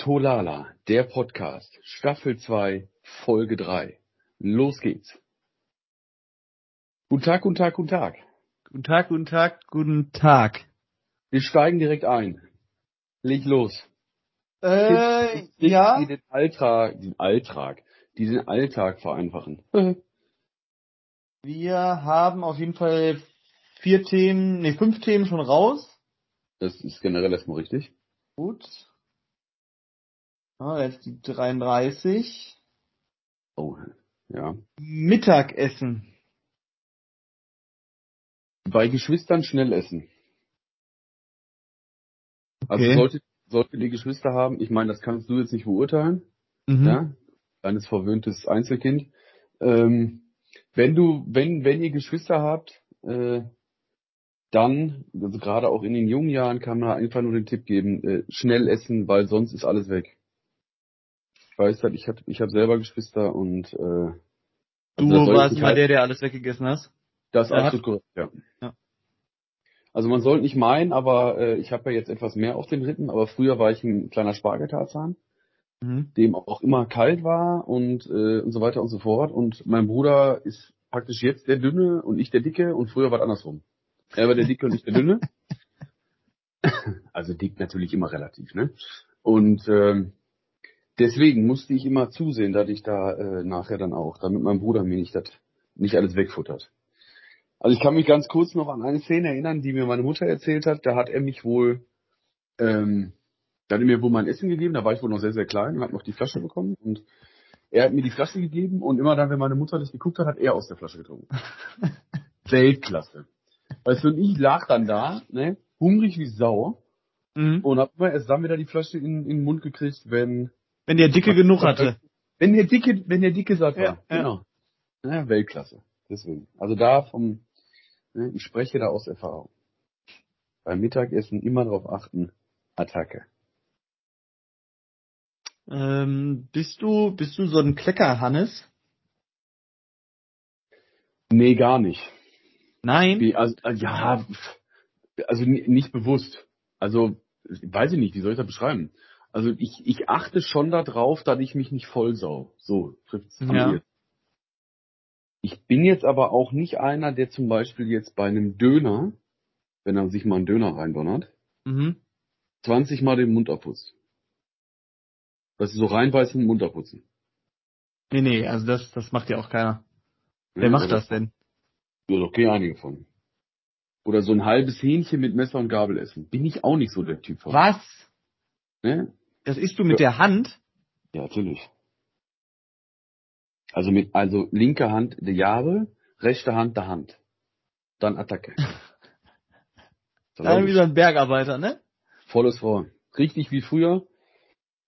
Tolala, der Podcast, Staffel 2, Folge 3. Los geht's. Guten Tag, guten Tag, guten Tag. Guten Tag, guten Tag, guten Tag. Wir steigen direkt ein. Leg los. Äh, Tipps, ja. Die den Alltag, den Alltag, die den Alltag vereinfachen. Wir haben auf jeden Fall vier Themen, nee, fünf Themen schon raus. Das ist generell erstmal richtig. Gut. Ah, jetzt die 33. Oh, ja. Mittagessen. Bei Geschwistern schnell essen. Also Okay. sollte, sollte die Geschwister haben, ich meine, das kannst du jetzt nicht beurteilen, Mhm. ja, kleines verwöhntes Einzelkind. Ähm, wenn du, wenn, wenn ihr Geschwister habt, äh, dann, also gerade auch in den jungen Jahren, kann man einfach nur den Tipp geben, äh, schnell essen, weil sonst ist alles weg. Weiß halt, ich hab, ich hab selber Geschwister und äh, also Du warst immer nicht der, der alles weggegessen hast. Das ist absolut korrekt, ja. Ja. Also man sollte nicht meinen, aber äh, ich habe ja jetzt etwas mehr auf den Rippen, aber früher war ich ein kleiner Spargeltarzan, Mhm. dem auch immer kalt war und, äh, und so weiter und so fort. Und mein Bruder ist praktisch jetzt der Dünne und ich der Dicke und früher war es andersrum. Er war der Dicke und ich der Dünne. Also dick natürlich immer relativ, ne? Und ähm, deswegen musste ich immer zusehen, dass ich da äh, nachher dann auch, damit mein Bruder mir nicht das nicht alles wegfuttert. Also ich kann mich ganz kurz noch an eine Szene erinnern, die mir meine Mutter erzählt hat. Da hat er mich wohl, ähm, da hat er mir wohl mein Essen gegeben, da war ich wohl noch sehr, sehr klein und habe noch die Flasche bekommen und er hat mir die Flasche gegeben und immer dann, wenn meine Mutter das geguckt hat, hat er aus der Flasche getrunken. Weltklasse. Weißt du, und ich lag dann da, ne, hungrig wie Sau Mhm. und hab immer erst dann wieder die Flasche in, in den Mund gekriegt, wenn, Wenn der Dicke genug hatte. wenn der Dicke, wenn der Dicke satt war. Ja. Genau. Ja, Weltklasse. Deswegen. Also da vom, ne, ich spreche da aus Erfahrung. Beim Mittagessen immer darauf achten, Attacke. Ähm, bist du, bist du so ein Klecker, Hannes? Nee, gar nicht. Nein? Wie, also, äh, ja, also ni- nicht bewusst. Also, weiß ich nicht, wie soll ich das beschreiben? Also ich, ich achte schon darauf, dass ich mich nicht vollsau. So trifft's Ja. ehesten. Ich bin jetzt aber auch nicht einer, der zum Beispiel jetzt bei einem Döner, wenn er sich mal einen Döner reindonnert, Mhm. 20 Mal den Mund abputzt. Das ist so reinbeißen und Mund abputzen. Nee, nee, also das, das macht ja auch keiner. Ja, Wer macht oder- das denn? Ja, doch okay, einige von. Oder so ein halbes Hähnchen mit Messer und Gabel essen. Bin ich auch nicht so der Typ von. Was? Ne? Das isst du mit der Hand? Ja, natürlich. Also mit, also linke Hand der Jahre, rechte Hand der Hand. Dann Attacke. Ja, wie so ein Bergarbeiter, ne? Volles Rohr. Richtig wie früher.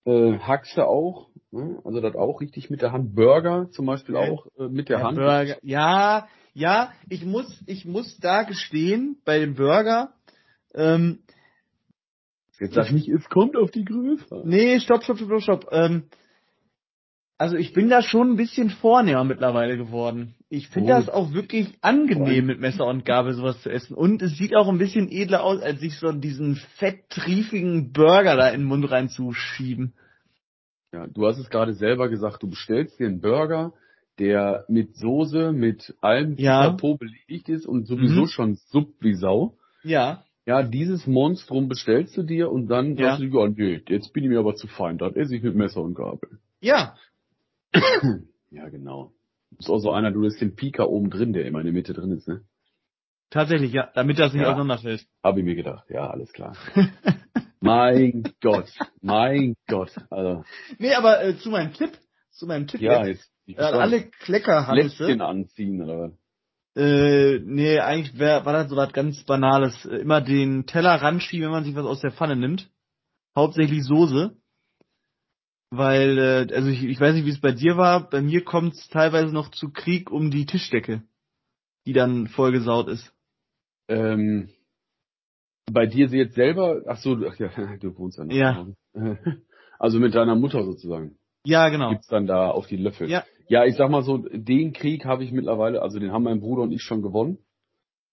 Äh, Haxe auch. Ne? Also das auch richtig mit der Hand. Burger zum Beispiel Okay. auch äh, mit der Ja, Hand. Burger. Ja, ja, ich muss, ich muss da gestehen, bei dem Burger, ähm, Jetzt sag nicht, es kommt auf die Größe. nee, stopp, stopp, stopp, stopp, ähm, also ich bin da schon ein bisschen vornehmer mittlerweile geworden. Ich finde Oh. das auch wirklich angenehm, mit Messer und Gabel sowas zu essen. Und es sieht auch ein bisschen edler aus, als sich so diesen fetttriefigen Burger da in den Mund reinzuschieben. Ja, du hast es gerade selber gesagt, du bestellst dir einen Burger, der mit Soße, mit allem Ja. Pipapo belegt ist und sowieso Mhm. schon supp wie Sau. Ja, Ja, dieses Monstrum bestellst du dir und dann Ja. sagst du ja, nee, jetzt bin ich mir aber zu fein, das esse ich mit Messer und Gabel. ja, Ja, genau. Du bist auch so einer, du hast den Pika oben drin, der immer in der Mitte drin ist, ne? tatsächlich, ja, damit das nicht Ja. auseinanderfällt. Hab ich mir gedacht, ja, alles klar. mein Gott, mein Gott. Also, Nee, aber äh, zu meinem Tipp, zu meinem Tipp ja, jetzt. jetzt. Äh, alle Kleckerhannisse. Lätzchen anziehen, oder was? Äh, nee, eigentlich wär, war das so was ganz Banales. Äh, Immer den Teller ranschieben, wenn man sich was aus der Pfanne nimmt. Hauptsächlich Soße. Weil, äh, also ich, ich weiß nicht, wie es bei dir war. Bei mir kommt es teilweise noch zu Krieg um die Tischdecke, die dann vollgesaut ist. Ähm, bei dir sie jetzt selber, ach so, du- ach ja, du wohnst ja noch. Ja. Also mit deiner Mutter sozusagen. Ja, genau. Gibt's dann da auf die Löffel. Ja. Ja, ich sag mal so, den Krieg habe ich mittlerweile, also den haben mein Bruder und ich schon gewonnen.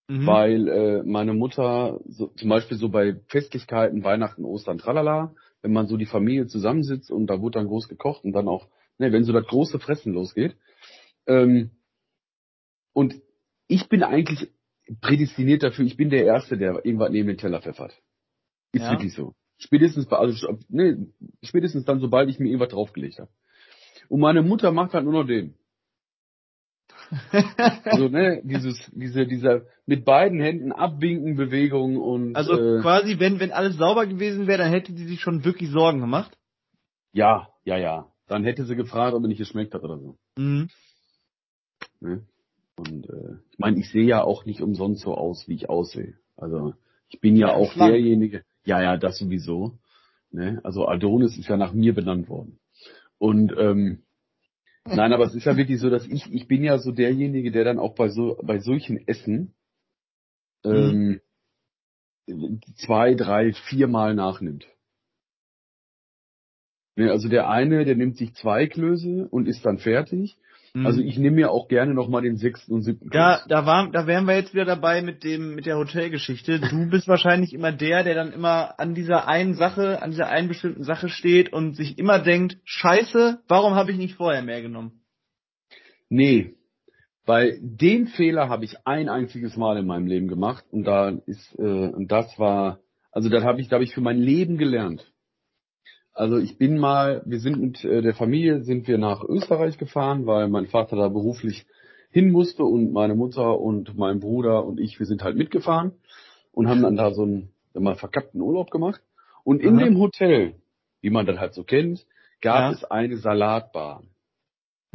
Mhm. weil äh, meine Mutter so, zum Beispiel so bei Festlichkeiten, Weihnachten, Ostern, tralala, wenn man so die Familie zusammensitzt und da wurde dann groß gekocht und dann auch, ne, wenn so das große Fressen losgeht. Ähm, und ich bin eigentlich prädestiniert dafür, ich bin der Erste, der irgendwas neben den Teller pfeffert. Ist Ja. wirklich so. Spätestens, bei- also, ne, spätestens dann, sobald ich mir irgendwas draufgelegt habe. Und meine Mutter macht halt nur noch den. Also, ne, dieses, diese, dieser mit beiden Händen abwinken Bewegung und also äh, quasi, wenn, wenn alles sauber gewesen wäre, dann hätte sie sich schon wirklich Sorgen gemacht. ja, ja, ja. Dann hätte sie gefragt, ob er nicht geschmeckt hat oder so. Mhm. Ne? Und äh, ich meine, ich sehe ja auch nicht umsonst so aus, wie ich aussehe. Also ich bin ja, Ja, auch schlank. derjenige. Ja, ja, das sowieso. Ne? Also Adonis ist ja nach mir benannt worden. Und ähm, nein, aber es ist ja wirklich so, dass ich ich bin ja so derjenige, der dann auch bei so bei solchen Essen ähm, zwei, drei, viermal nachnimmt. Ne, also der eine, der nimmt sich zwei Klöße und ist dann fertig. Mhm. Also ich nehme mir auch gerne nochmal den sechsten und siebten Da, Kurs. da war, da wären wir jetzt wieder dabei mit dem, mit der Hotelgeschichte. Du bist wahrscheinlich immer der, der dann immer an dieser einen Sache, an dieser einen bestimmten Sache steht und sich immer denkt, Scheiße, warum habe ich nicht vorher mehr genommen? Nee, weil den Fehler habe ich ein einziges Mal in meinem Leben gemacht und da ist äh, und das war, also das habe ich, da habe ich für mein Leben gelernt. Also ich bin mal, wir sind mit äh, der Familie sind wir nach Österreich gefahren, weil mein Vater da beruflich hin musste und meine Mutter und mein Bruder und ich, wir sind halt mitgefahren und haben dann da so einen mal verkappten Urlaub gemacht. Und in Aha. dem Hotel, wie man das halt so kennt, gab Ja. es eine Salatbar.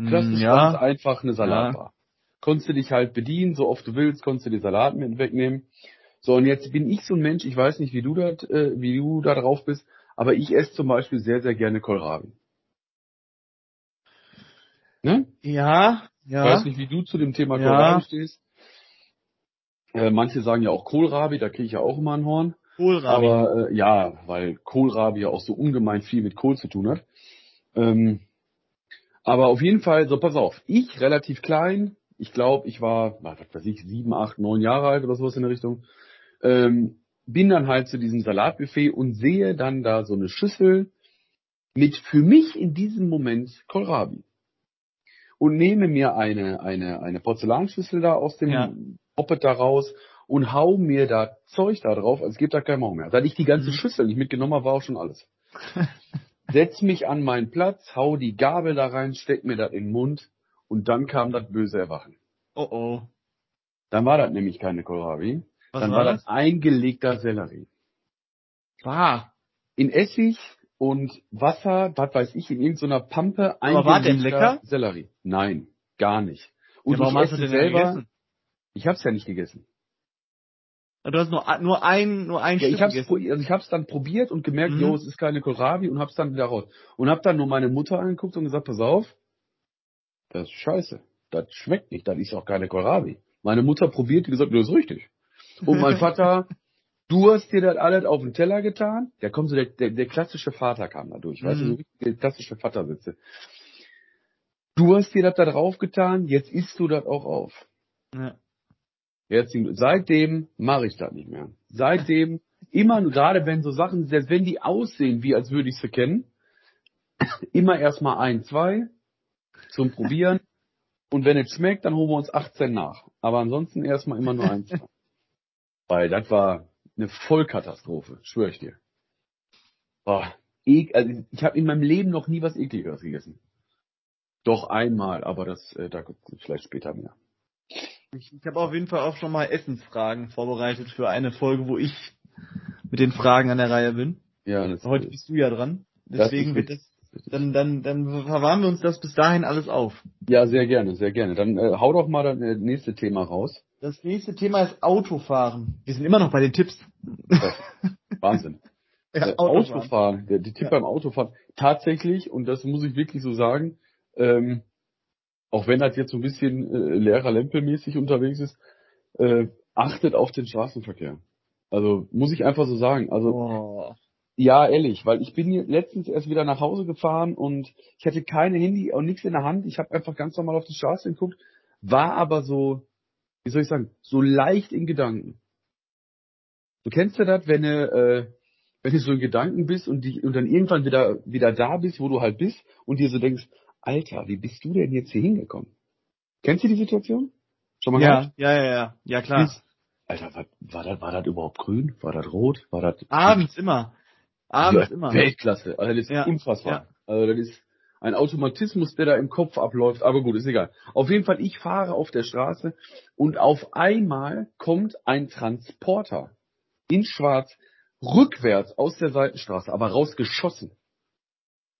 Klassisch Hm, ganz ja, einfach eine Salatbar. Konntest du dich halt bedienen, so oft du willst, konntest du die Salat mit wegnehmen. So, und jetzt bin ich so ein Mensch, ich weiß nicht, wie du das, äh, wie du da drauf bist, aber ich esse zum Beispiel sehr, sehr gerne Kohlrabi. Ne? ja, Ich ja. weiß nicht, wie du zu dem Thema Ja. Kohlrabi stehst. Äh, manche sagen ja auch Kohlrabi, da kriege ich ja auch immer ein Horn. Kohlrabi. Aber äh, ja, weil Kohlrabi ja auch so ungemein viel mit Kohl zu tun hat. Ähm, aber auf jeden Fall, so pass auf, ich relativ klein, ich glaube, ich war, was weiß ich, sieben, acht, neun Jahre alt oder sowas in der Richtung, ähm, bin dann halt zu diesem Salatbuffet und sehe dann da so eine Schüssel mit für mich in diesem Moment Kohlrabi. Und nehme mir eine, eine, eine Porzellanschüssel da aus dem Ja. Poppet da raus und hau mir da Zeug da drauf, als gibt da kein Morgen mehr. Seit ich die ganze Mhm. Schüssel nicht mitgenommen habe, war auch schon alles. Setz mich an meinen Platz, hau die Gabel da rein, steck mir das in den Mund und dann kam das böse Erwachen. Oh oh. Dann war das nämlich keine Kohlrabi, Was dann war das? das eingelegter Sellerie. War. In Essig und Wasser, was weiß ich, in irgendeiner Pampe Aber war denn eingelegter lecker? Sellerie. Nein, gar nicht. Und ja, warum ich hast du denn selber, gegessen? ich hab's ja nicht gegessen. Du hast nur, nur ein, nur ein Ja, Stück ich hab's, gegessen. also ich hab's dann probiert und gemerkt, Mhm. jo, es ist keine Kohlrabi und hab's dann wieder raus. Und hab dann nur meine Mutter angeguckt und gesagt, pass auf, das ist scheiße. Das schmeckt nicht, das ist auch keine Kohlrabi. Meine Mutter probiert, die gesagt, das ist richtig. Und mein Vater, du hast dir das alles auf den Teller getan. Der kommt so, der, der, der klassische Vater kam da durch, weißt du, Mhm. so richtig der klassische Vatersitze. Du hast dir das da drauf getan, jetzt isst du das auch auf. Ja. Glück- Seitdem mache ich das nicht mehr. Seitdem, immer gerade wenn so Sachen, selbst wenn die aussehen, wie als würde ich sie kennen, immer erstmal ein, zwei zum Probieren. Und wenn es schmeckt, dann holen wir uns 18 nach. Aber ansonsten erstmal immer nur eins. Weil das war eine Vollkatastrophe, schwöre ich dir. Boah, ek, also ich habe in meinem Leben noch nie was ekligeres gegessen. Doch einmal, aber das, äh, da kommt vielleicht später mehr. Ich, ich habe auf jeden Fall auch schon mal Essensfragen vorbereitet für eine Folge, wo ich mit den Fragen an der Reihe bin. Ja, das Heute bist du ja dran. Deswegen wird das, dann, dann, dann verwahren wir uns das bis dahin alles auf. Ja, sehr gerne, sehr gerne. Dann äh, hau doch mal das äh, nächste Thema raus. Das nächste Thema ist Autofahren. Wir sind immer noch bei den Tipps. Wahnsinn. Ja, äh, Autofahren, der, die Tipp Ja. beim Autofahren. Tatsächlich, und das muss ich wirklich so sagen, ähm, auch wenn das jetzt so ein bisschen äh, Lehrer-Lempel-mäßig unterwegs ist, äh, achtet auf den Straßenverkehr. Also muss ich einfach so sagen. Also Oh. ja, ehrlich, weil ich bin letztens erst wieder nach Hause gefahren und ich hatte keine Handy und nichts in der Hand. Ich habe einfach ganz normal auf die Straße geguckt, war aber so, wie soll ich sagen, so leicht in Gedanken. Du kennst ja das, wenn du, äh, wenn du so in Gedanken bist und, die, und dann irgendwann wieder, wieder da bist, wo du halt bist und dir so denkst, Alter, wie bist du denn jetzt hier hingekommen? Kennst du die Situation? Schon mal ja, gehabt? Ja, ja, ja, ja, klar. Alter, war, war, das, war das überhaupt grün? War das rot? War das... Abends immer. Abends ja, immer. Weltklasse. Also das ist ja, unfassbar. Ja. Also das ist ein Automatismus, der da im Kopf abläuft. Aber gut, ist egal. Auf jeden Fall, ich fahre auf der Straße und auf einmal kommt ein Transporter in Schwarz rückwärts aus der Seitenstraße, aber rausgeschossen.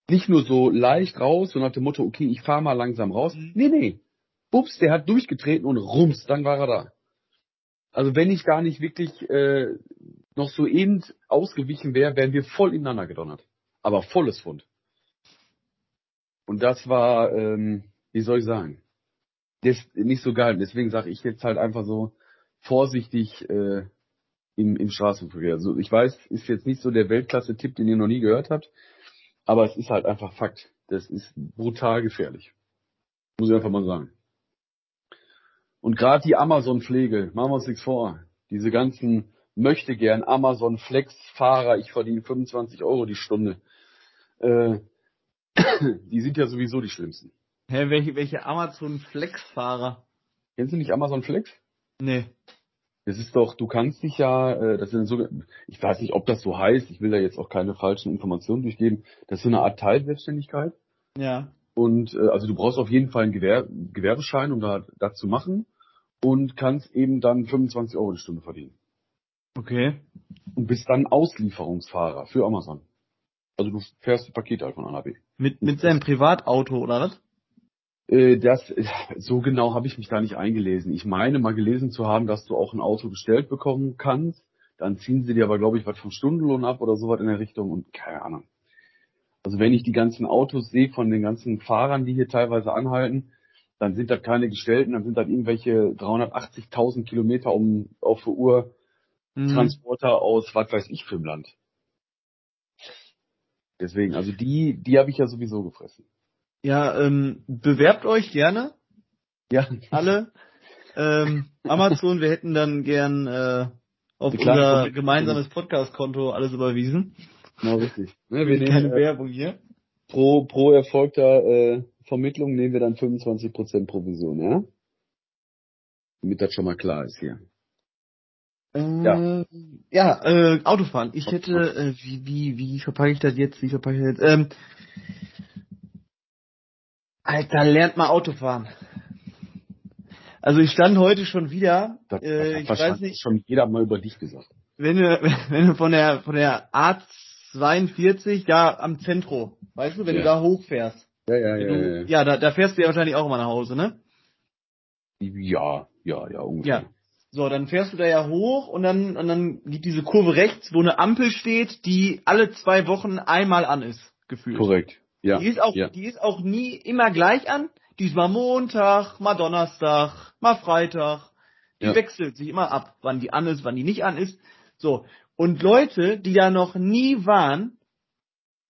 Nicht nur so leicht raus, so nach dem Motto, okay, ich fahre mal langsam raus. Mhm. Nee, nee. Bups, der hat durchgetreten und rums, dann war er da. Also wenn ich gar nicht wirklich äh, noch so eben ausgewichen wäre, wären wir voll ineinander gedonnert. Aber volles Fund. Und das war, ähm, wie soll ich sagen, das ist nicht so geil. Deswegen sage ich jetzt halt einfach so vorsichtig äh, im, im Straßenverkehr. Also ich weiß, ist jetzt nicht so der Weltklasse-Tipp, den ihr noch nie gehört habt, aber es ist halt einfach Fakt. Das ist brutal gefährlich. Muss ich einfach mal sagen. Und gerade die Amazon-Pflege, machen wir uns nichts vor. Diese ganzen möchte gern Amazon Flex-Fahrer, ich verdiene 25 Euro die Stunde. Äh, die sind ja sowieso die schlimmsten. Hä, welche, welche Amazon Flex-Fahrer? Kennst du nicht Amazon Flex? Nee. Das ist doch, du kannst dich ja, äh, das sind so, ich weiß nicht, ob das so heißt, ich will da jetzt auch keine falschen Informationen durchgeben. Das ist so eine Art Teilselbstständigkeit. Ja. Und äh, also du brauchst auf jeden Fall einen Gewer Gewerbeschein, um da das zu machen und kannst eben dann 25 Euro die Stunde verdienen. Okay. Und bist dann Auslieferungsfahrer für Amazon. Also du fährst die Pakete halt von A nach B. Mit, mit seinem Privatauto, oder was? Äh, das, so genau habe ich mich da nicht eingelesen. Ich meine mal gelesen zu haben, dass du auch ein Auto gestellt bekommen kannst. Dann ziehen sie dir aber, glaube ich, was vom Stundenlohn ab oder sowas in der Richtung und keine Ahnung. Also wenn ich die ganzen Autos sehe von den ganzen Fahrern, die hier teilweise anhalten, dann sind das keine gestellten, dann sind das irgendwelche 380.000 Kilometer um auf der Uhr mhm. Transporter aus was weiß ich für ein Land. Deswegen, also die, die habe ich ja sowieso gefressen. Ja, ähm, bewerbt euch gerne. Ja. Alle. Ähm, Amazon, wir hätten dann gern äh, auf unser gemeinsames Podcast-Konto alles überwiesen. Genau, richtig. Ne, wir nehmen keine äh, Werbung hier. Pro, pro erfolgter äh, Vermittlung nehmen wir dann 25% Provision, ja? Damit das schon mal klar ist hier. Äh, ja, ja äh, Autofahren. Ich hätte, äh, wie, wie, wie verpacke ich das jetzt? Wie verpacke ich das jetzt? Ähm, Alter, lernt mal Autofahren. Also ich stand heute schon wieder, das, äh, ich weiß nicht. schon jeder mal über dich gesagt. Wenn du, wenn du von der, von der A42 da am Zentro, weißt du, wenn ja. du da hochfährst. Ja, ja, ja, du, ja, ja. da, da fährst du ja wahrscheinlich auch immer nach Hause, ne? Ja, ja, ja, ungefähr. Ja. So, dann fährst du da ja hoch und dann, und dann geht diese Kurve rechts, wo eine Ampel steht, die alle zwei Wochen einmal an ist, gefühlt. Korrekt. Ja. Die ist auch, ja. die ist auch nie immer gleich an. Diesmal Montag, mal Donnerstag, mal Freitag. Die ja. wechselt sich immer ab, wann die an ist, wann die nicht an ist. So. Und Leute, die da noch nie waren,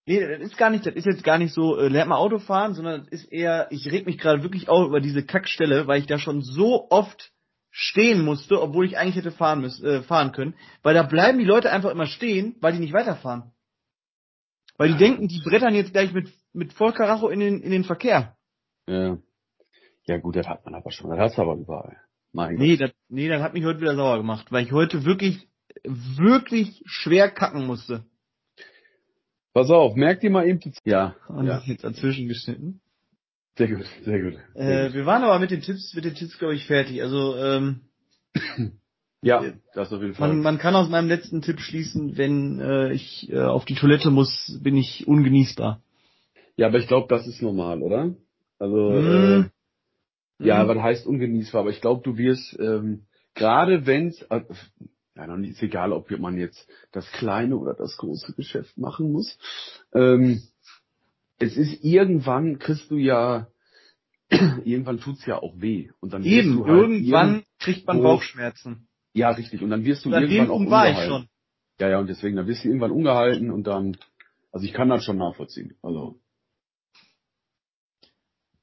nee, das ist gar nicht, das ist jetzt gar nicht so, äh, lernt mal Auto fahren, sondern das ist eher, ich reg mich gerade wirklich auch über diese Kackstelle, weil ich da schon so oft stehen musste, obwohl ich eigentlich hätte fahren müssen, äh, fahren können, weil da bleiben die Leute einfach immer stehen, weil die nicht weiterfahren. Weil die denken, die brettern jetzt gleich mit, mit Vollkaracho in den, in den Verkehr. Ja. Ja gut, das hat man aber schon. Das hast du aber überall. Mein nee, das, nee, das hat mich heute wieder sauer gemacht, weil ich heute wirklich, wirklich schwer kacken musste. Pass auf, merkt ihr mal eben die Ja. Und ja. jetzt dazwischen geschnitten. Sehr gut, sehr gut. Äh, wir waren aber mit den Tipps, mit den Tipps, glaube ich, fertig. Also, ähm, Ja, das auf jeden Fall. Man, man kann aus meinem letzten Tipp schließen, wenn äh, ich äh, auf die Toilette muss, bin ich ungenießbar. Ja, aber ich glaube, das ist normal, oder? Also, mm. äh, ja, mm. was heißt ungenießbar? Aber ich glaube, du wirst, ähm, gerade wenn's, äh, ja, nicht, ist egal, ob man jetzt das kleine oder das große Geschäft machen muss. Ähm, es ist irgendwann, kriegst du ja, irgendwann tut's ja auch weh. Und dann Eben, halt irgendwann kriegt man Bauchschmerzen. Ja, richtig. Und dann wirst du Oder irgendwann auch ungehalten. Ja, ja, und deswegen, dann wirst du irgendwann ungehalten und dann, also ich kann das schon nachvollziehen. Also.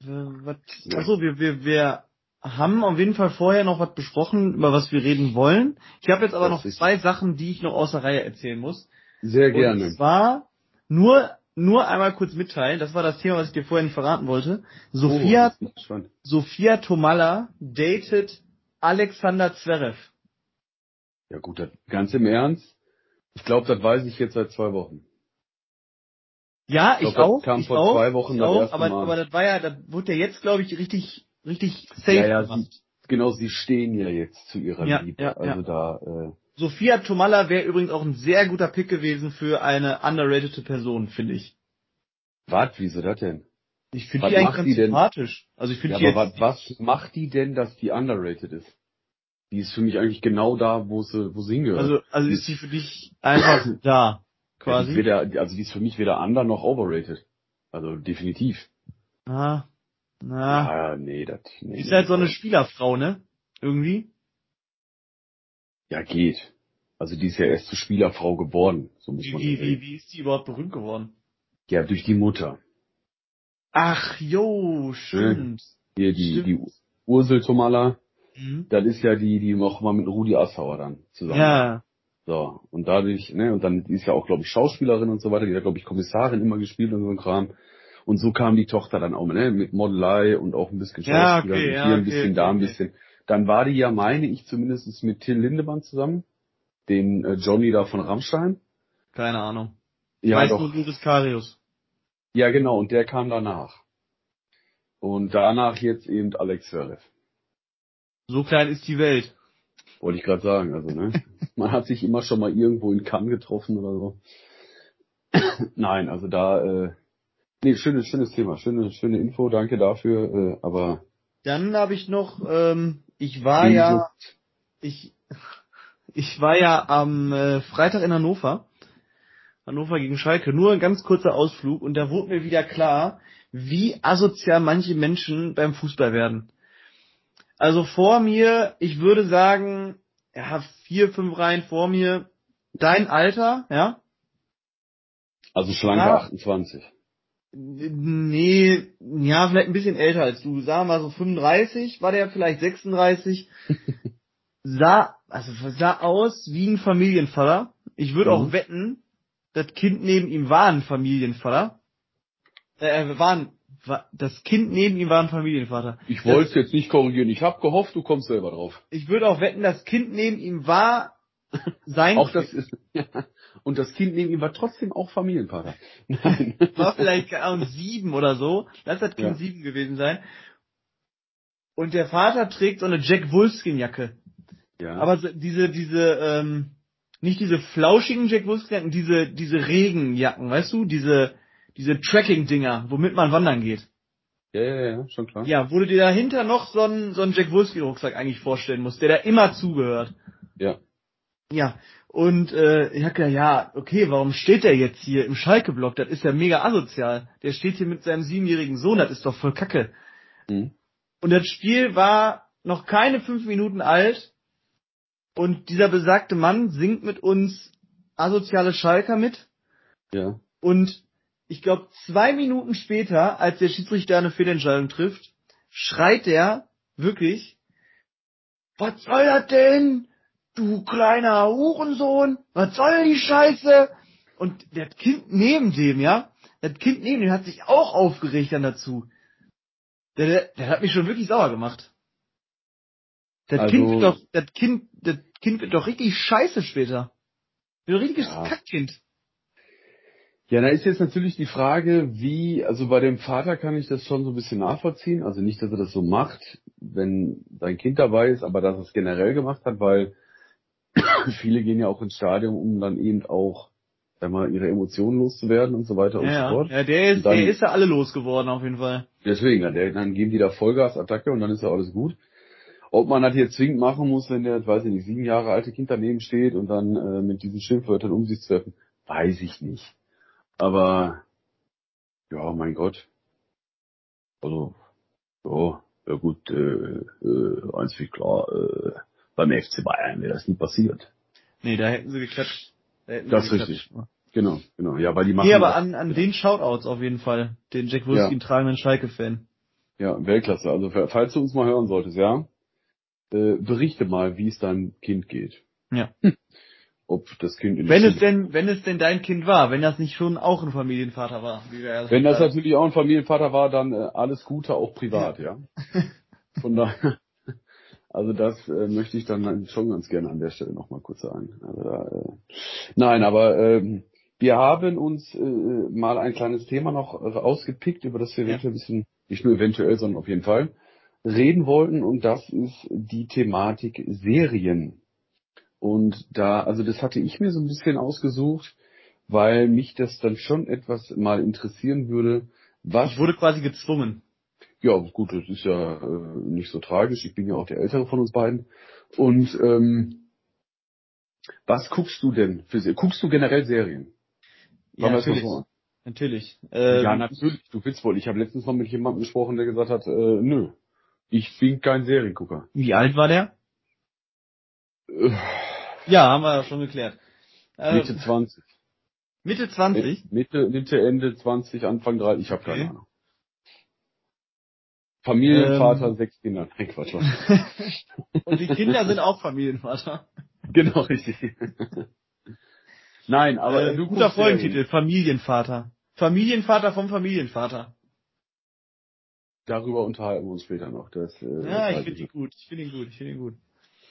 Was, ja. Achso, wir, wir, wir haben auf jeden Fall vorher noch was besprochen, über was wir reden wollen. Ich habe jetzt aber das noch zwei Sachen, die ich noch außer Reihe erzählen muss. Sehr gerne. Und zwar nur, nur einmal kurz mitteilen, das war das Thema, was ich dir vorhin verraten wollte. Sophia, Oh. Sophia Tomalla datet Alexander Zverev. Ja gut, das, ganz im Ernst. Ich glaube, das weiß ich jetzt seit zwei Wochen. Ja, Ich ich, glaub, das auch. kam ich vor auch, zwei Wochen ich das auch, erste aber, Mal. aber das war ja, das wurde ja jetzt, glaube ich, richtig, richtig safe Ja, ja, sie, genau, sie stehen ja jetzt zu ihrer Ja, Liebe. ja, also ja. da, äh, Sophia Tomalla wäre übrigens auch ein sehr guter Pick gewesen für eine underratede Person, finde ich. was, wieso das denn? Ich finde die eigentlich macht ganz die sympathisch. Also ich finde Ja, die aber jetzt, was, was macht die denn, dass die underrated ist? Die ist für mich eigentlich genau da, wo sie, wo sie hingehört. also, also ist die für dich einfach da, Ja, die quasi. weder, also die ist für mich weder under noch overrated. Also definitiv. Na, na. Ja, nee, das, nee. Die ist halt so eine Spielerfrau, ne? Irgendwie. Ja, geht. Also die ist ja erst zur Spielerfrau geworden, so muss Wie, man wie, sagen. wie, wie ist die überhaupt berühmt geworden? Ja, durch die Mutter. Ach, jo, stimmt. Hier die, Stimmt. die Ursel Tomala, Mhm. das ist ja die, die auch mal mit Rudi Assauer dann zusammen. Ja, So, und dadurch, ne, und dann die ist ja auch, glaube ich, Schauspielerin und so weiter, die hat, glaube ich, Kommissarin immer gespielt und so ein Kram. Und so kam die Tochter dann auch, ne, mit Modelei und auch ein bisschen Ja, Schauspieler, okay, und ja, hier ein okay, bisschen, okay, da ein okay. bisschen. Dann war die ja, meine ich zumindest, mit Till Lindemann zusammen, den äh, Johnny da von Rammstein. keine Ahnung. Ja, Weiß doch. nur Luris Karius. Ja, genau, und der kam danach. Und danach jetzt eben Alex Zverev. So klein ist die Welt. Wollte ich gerade sagen, also, ne? Man hat sich immer schon mal irgendwo in Cannes getroffen oder so. Nein, also da, äh, nee, schönes, schönes Thema, schöne, schöne Info, danke dafür, äh, aber Dann habe ich noch, ähm, ich war Sehnsucht- ja, ich, ich war ja am äh, Freitag in Hannover. Hannover gegen Schalke. Nur ein ganz kurzer Ausflug und da wurde mir wieder klar, wie asozial manche Menschen beim Fußball werden. Also vor mir, ich würde sagen, ja, vier, fünf Reihen vor mir, dein Alter, ja? also schlanke Ja. 28. Nee, ja, vielleicht ein bisschen älter als du. Wir mal so 35, war der vielleicht 36. sah, also sah aus wie ein Familienvater. Ich würde Mhm. auch wetten, das Kind neben ihm war ein Familienvater. Äh, war ein, war, das Kind neben ihm war ein Familienvater. Ich wollte es jetzt nicht korrigieren, ich habe gehofft, du kommst selber drauf. Ich würde auch wetten, das Kind neben ihm war sein Auch das ist, ja. Und das Kind neben ihm war trotzdem auch Familienvater. Nein. war vielleicht Ahnung, sieben oder so. Lass das Kind Ja. sieben gewesen sein. Und der Vater trägt so eine Jack Wolfskin Jacke. ja. Aber diese, diese, ähm, nicht diese flauschigen Jack Wolfskin Jacken, diese, diese Regenjacken, weißt du? Diese, diese Tracking-Dinger, womit man wandern geht. ja, ja, ja, schon klar. Ja, wo du dir dahinter noch so einen, so einen Jack Wolfskin Rucksack eigentlich vorstellen musst, der da immer zugehört. Ja. Ja, und äh, ich hab gedacht, ja, okay, warum steht der jetzt hier im Schalke-Block? Das ist ja mega asozial. Der steht hier mit seinem siebenjährigen Sohn, das ist doch voll kacke. Mhm. Und das Spiel war noch keine fünf Minuten alt und dieser besagte Mann singt mit uns asoziale Schalker mit Ja. und ich glaube zwei Minuten später, als der Schiedsrichter eine Fehlentscheidung trifft, schreit er wirklich, was soll das denn? Du kleiner Hurensohn, was soll die Scheiße? Und das Kind neben dem, ja, das Kind neben dem hat sich auch aufgeregt dann dazu. Der, der, der hat mich schon wirklich sauer gemacht. Das Also- Kind wird doch, das Kind, das Kind wird doch richtig scheiße später. Ein richtiges Ja. Kackkind. Ja, da ist jetzt natürlich die Frage, wie, also bei dem Vater kann ich das schon so ein bisschen nachvollziehen. Also nicht, dass er das so macht, wenn sein Kind dabei ist, aber dass er es generell gemacht hat, weil viele gehen ja auch ins Stadion, um dann eben auch, sag mal, ihre Emotionen loszuwerden und so weiter und so Ja, fort. ja, der ist, dann- der ist ja alle losgeworden auf jeden Fall. Deswegen, dann, dann geben die da Vollgasattacke und dann ist ja alles gut. Ob man das jetzt zwingend machen muss, wenn der, weiß ich nicht, sieben Jahre alte Kind daneben steht und dann äh, mit diesen Schimpfwörtern um sich zu werfen, weiß ich nicht. Aber ja, mein Gott. Also, ja, ja gut, äh, äh, eins wie klar, äh, beim FC Bayern wäre das nie passiert. Nee, da hätten sie geklatscht. Da hätten Das ist geklatscht. Genau, genau. Ja, weil die machen Nee, aber an, an den Shoutouts auf jeden Fall. Den Jack Wolfskin tragenden Schalke-Fan. Ja, Weltklasse. Also falls du uns mal hören solltest, ja, äh, berichte mal, wie es deinem Kind geht. Ja. ob das Kind in Wenn es denn, wenn es denn dein Kind war, wenn das nicht schon auch ein Familienvater war. Wie wir ja Wenn das natürlich auch ein Familienvater war, dann äh, alles Gute, auch privat, ja. Von daher, also das äh, möchte ich dann schon ganz gerne an der Stelle nochmal kurz sagen. Also da, äh, nein, aber ähm, wir haben uns äh, mal ein kleines Thema noch ausgepickt, über das wir eventuell ein bisschen, nicht nur eventuell, sondern auf jeden Fall reden wollten und das ist die Thematik Serien. Und da, also das hatte ich mir so ein bisschen ausgesucht, weil mich das dann schon etwas mal interessieren würde, was Ich wurde quasi gezwungen. Ja, gut, das ist ja äh, nicht so tragisch. Ich bin ja auch der Ältere von uns beiden. Und ähm, was guckst du denn für Serien? Guckst du generell Serien? Ja, natürlich. so. Natürlich. Ähm, ja, natürlich. Du willst wohl. Ich habe letztens noch mit jemandem gesprochen, der gesagt hat, äh, nö, ich bin kein Seriengucker. Wie alt war der? Äh, Ja, haben wir schon geklärt. Äh, Mitte 20. Mitte 20? Mitte, Mitte, Ende 20, Anfang 30. Ich habe Okay. keine Ahnung. Familienvater, Ähm. sechs Kinder. Nein, Quatsch. Und die Kinder sind auch Familienvater. genau, richtig. Nein, aber äh, du guter. Folgentitel, Familienvater. Familienvater vom Familienvater. Darüber unterhalten wir uns später noch. Das, äh, Ja, ich finde ihn gut. Ich finde ihn gut. Ich finde ihn gut.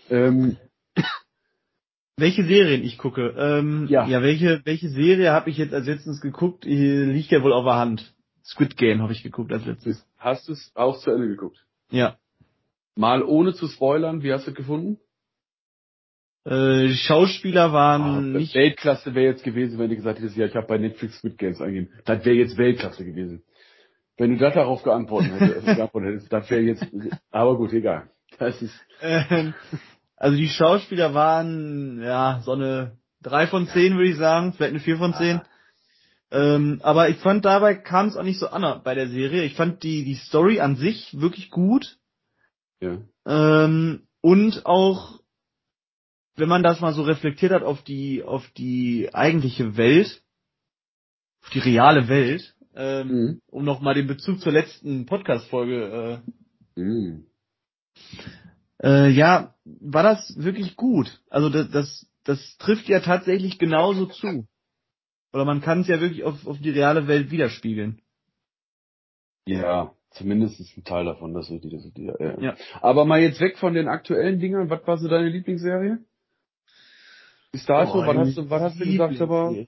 Ähm, Welche Serien ich gucke? Ähm, Ja. ja, welche, welche Serie habe ich jetzt als letztens geguckt? Die liegt ja wohl auf der Hand. Squid Game habe ich geguckt als letztes. hast du es auch zu Ende geguckt? Ja. Mal ohne zu spoilern, wie hast du es gefunden? Äh, die Schauspieler waren Ah, nicht. Weltklasse wäre jetzt gewesen, wenn du gesagt hättest, ja, ich habe bei Netflix Squid Games eingegeben. Das wäre jetzt Weltklasse gewesen. Wenn du das darauf geantwortet hättest, geantwortet hättest das wäre jetzt, aber gut, egal. Das ist, Ähm, also die Schauspieler waren ja so eine 3 von 10 würde ich sagen, vielleicht eine 4 von 10. Ähm, aber ich fand dabei kam es auch nicht so an bei der Serie. Ich fand die die Story an sich wirklich gut ja. ähm, und auch wenn man das mal so reflektiert hat auf die auf die eigentliche Welt, auf die reale Welt, ähm, Mhm. um noch mal den Bezug zur letzten Podcast Folge äh, Mhm. Äh, ja, war das wirklich gut. Also das, das, das trifft ja tatsächlich genauso zu. Oder man kann es ja wirklich auf, auf die reale Welt widerspiegeln. Ja, zumindest ist ein Teil davon, das ist die, das ist die, ja. Ja. Aber mal jetzt weg von den aktuellen Dingern, was war so deine Lieblingsserie? Bis dato, Boah, was hast du, was hast du gesagt, aber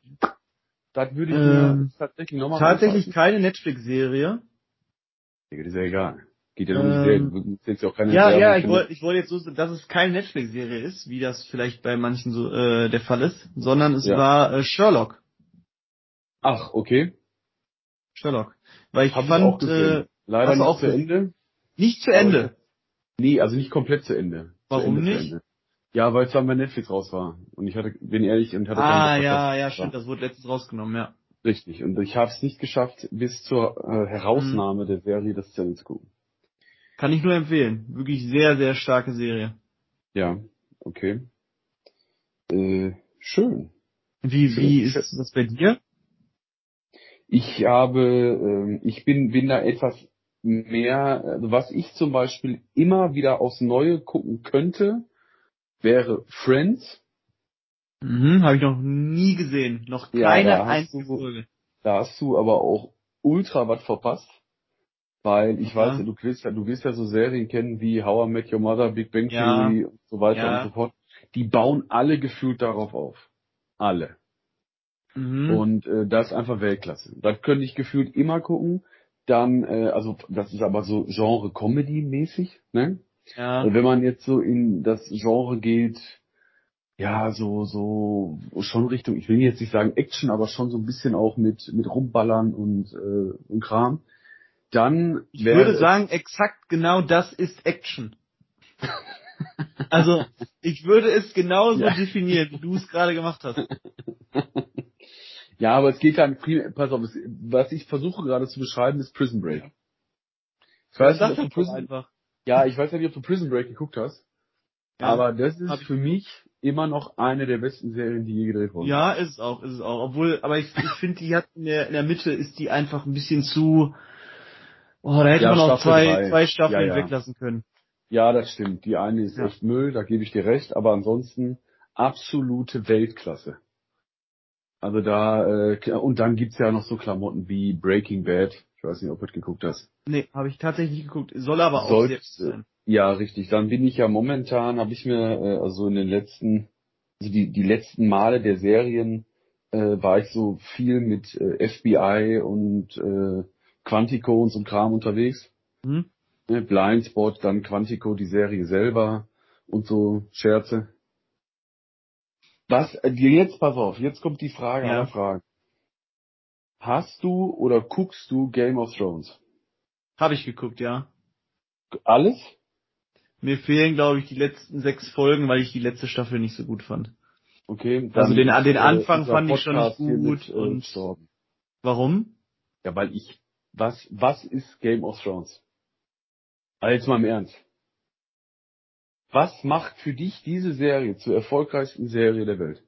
das würde ich Ähm, tatsächlich nochmal Tatsächlich keine Netflix-Serie. Digga, das ist ja egal. Geht ja nur um die Ähm, Serie. Auch keine Ja, Werbung ja, ich wollte ich wollte jetzt so, dass es keine Netflix-Serie ist, wie das vielleicht bei manchen so äh, der Fall ist, sondern es Ja. war äh, Sherlock. Ach, okay. Sherlock. Weil ich Hab ich fand gesehen. äh, Leider nicht auch zu? Ende. nicht zu Aber- Ende. Nee, also nicht komplett zu Ende. Warum zu Ende, nicht? Ende. Ja, weil es dann bei Netflix raus war. Und ich hatte, bin ehrlich, und hatte Ah, ja, ja, stimmt, das wurde letztens rausgenommen, ja. Richtig. Und ich habe es nicht geschafft, bis zur äh, Herausnahme Mhm. der Serie das zu Ende zu gucken. Kann ich nur empfehlen. Wirklich sehr, sehr starke Serie. Ja, okay. Äh, schön. Wie, Schön, wie ist das bei dir? Ich habe, ähm, ich bin, bin da etwas mehr, also was ich zum Beispiel immer wieder aufs Neue gucken könnte, wäre Friends. Mhm, habe ich noch nie gesehen. Noch Ja, keine hast einzige Folge. Da hast du aber auch ultra was verpasst. Weil ich Ja. weiß, du willst ja, du willst ja so Serien kennen wie How I Met Your Mother, Big Bang Ja. Theory und so weiter Ja. und so fort. Die bauen alle gefühlt darauf auf. Alle. Mhm. Und äh, das ist einfach Weltklasse. Das könnte ich gefühlt immer gucken. Dann, äh, also das ist aber so Genre Comedy-mäßig, ne? ja. Und wenn man jetzt so in das Genre geht, ja, so, so schon Richtung, ich will jetzt nicht sagen Action, aber schon so ein bisschen auch mit, mit Rumballern und, äh, und Kram, dann Ich würde sagen, exakt genau das ist Action. also, ich würde es genauso Ja. definieren, wie du es gerade gemacht hast. ja, aber es geht dann primär, pass auf, es, was ich versuche gerade zu beschreiben, ist Prison Break. Ich weiß nicht, ob das du Prison, einfach. ja, ich weiß nicht, ob du Prison Break geguckt hast, Ja. aber das ist für mich immer noch eine der besten Serien, die je gedreht wurden. Ja, ist es auch, ist es auch. Obwohl, aber ich, ich finde, die hat in der, in der Mitte ist die einfach ein bisschen zu. Oh, da hätte Ja, man auch Staffel zwei, drei. zwei Staffeln Ja, ja. weglassen können. Ja, das stimmt. Die eine ist Ja. echt Müll, da gebe ich dir recht, aber ansonsten absolute Weltklasse. Also da, äh, und dann gibt's ja noch so Klamotten wie Breaking Bad. Ich weiß nicht, ob du das geguckt hast. Nee, habe ich tatsächlich nicht geguckt. Soll aber auch gut sein. Ja, richtig. Dann bin ich ja momentan, habe ich mir, äh, also in den letzten, also die, die letzten Male der Serien, äh, war ich so viel mit äh, FBI und äh, Quantico und so Kram unterwegs. Hm? Blindspot, dann Quantico, die Serie selber und so Scherze. Was, äh, jetzt pass auf, jetzt kommt die Frage Ja. aller Fragen. Hast du oder guckst du Game of Thrones? Habe ich geguckt, ja. Alles? Mir fehlen, glaube ich, die letzten sechs Folgen, weil ich die letzte Staffel nicht so gut fand. Okay. Also den- den äh, Anfang fand ich schon nicht Podcast gut mit, äh, und- gestorben. Warum? Ja, weil ich, was, was ist Game of Thrones? Also jetzt mal im Ernst. Was macht für dich diese Serie zur erfolgreichsten Serie der Welt?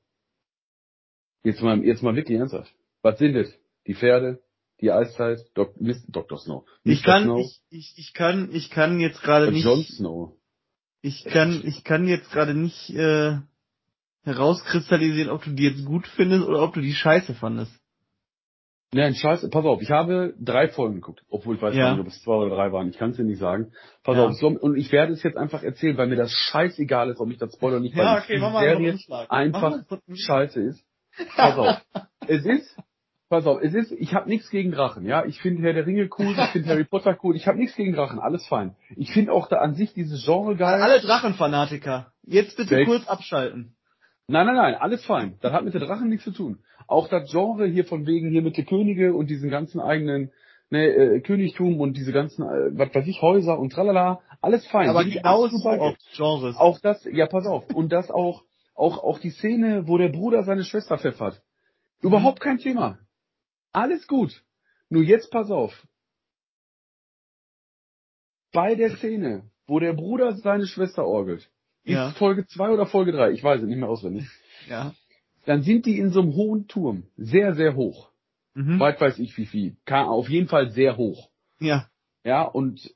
Jetzt mal, jetzt mal wirklich ernsthaft. Was sind das? Die Pferde? Die Eiszeit? Dok Dr. Snow. Ich Mr. kann, Snow? ich, ich, ich kann, ich kann jetzt gerade Äh, nicht, Jon Snow. ich kann, ich kann jetzt gerade nicht äh, herauskristallisieren, ob du die jetzt gut findest oder ob du die scheiße fandest. Nein, scheiße, pass auf, ich habe drei Folgen geguckt, obwohl ich weiß Ja. gar nicht, ob es zwei oder drei waren, ich kann es dir nicht sagen. Pass Ja. auf, so, und ich werde es jetzt einfach erzählen, weil mir das scheißegal ist, ob ich das spoiler nicht, weil Ja, die okay, einen Serie einfach scheiße ist. Pass auf, es ist, pass auf, es ist, ich habe nichts gegen Drachen, ja, ich finde Herr der Ringe cool, ich finde Harry Potter cool, ich habe nichts gegen Drachen, alles fein. Ich finde auch da an sich dieses Genre geil. Alle Drachenfanatiker, jetzt bitte Sechs. kurz abschalten. Nein, nein, nein, alles fein. Das hat mit den Drachen nichts zu tun. Auch das Genre hier von wegen hier mit den Könige und diesen ganzen eigenen ne, äh, Königtum und diese ganzen, äh, was weiß ich, Häuser und tralala, alles fein. Aber auch Genres. Auch das, ja, pass auf. Und das auch, auch, auch die Szene, wo der Bruder seine Schwester pfeffert. Überhaupt kein Thema. Alles gut. Nur jetzt pass auf. Bei der Szene, wo der Bruder seine Schwester orgelt, ist Ja. Folge 2 oder Folge 3, ich weiß es nicht mehr auswendig Ja. dann sind die in so einem hohen Turm. Sehr, sehr hoch. Mhm. Weit weiß ich wie viel. Auf jeden Fall sehr hoch. Ja. Ja, und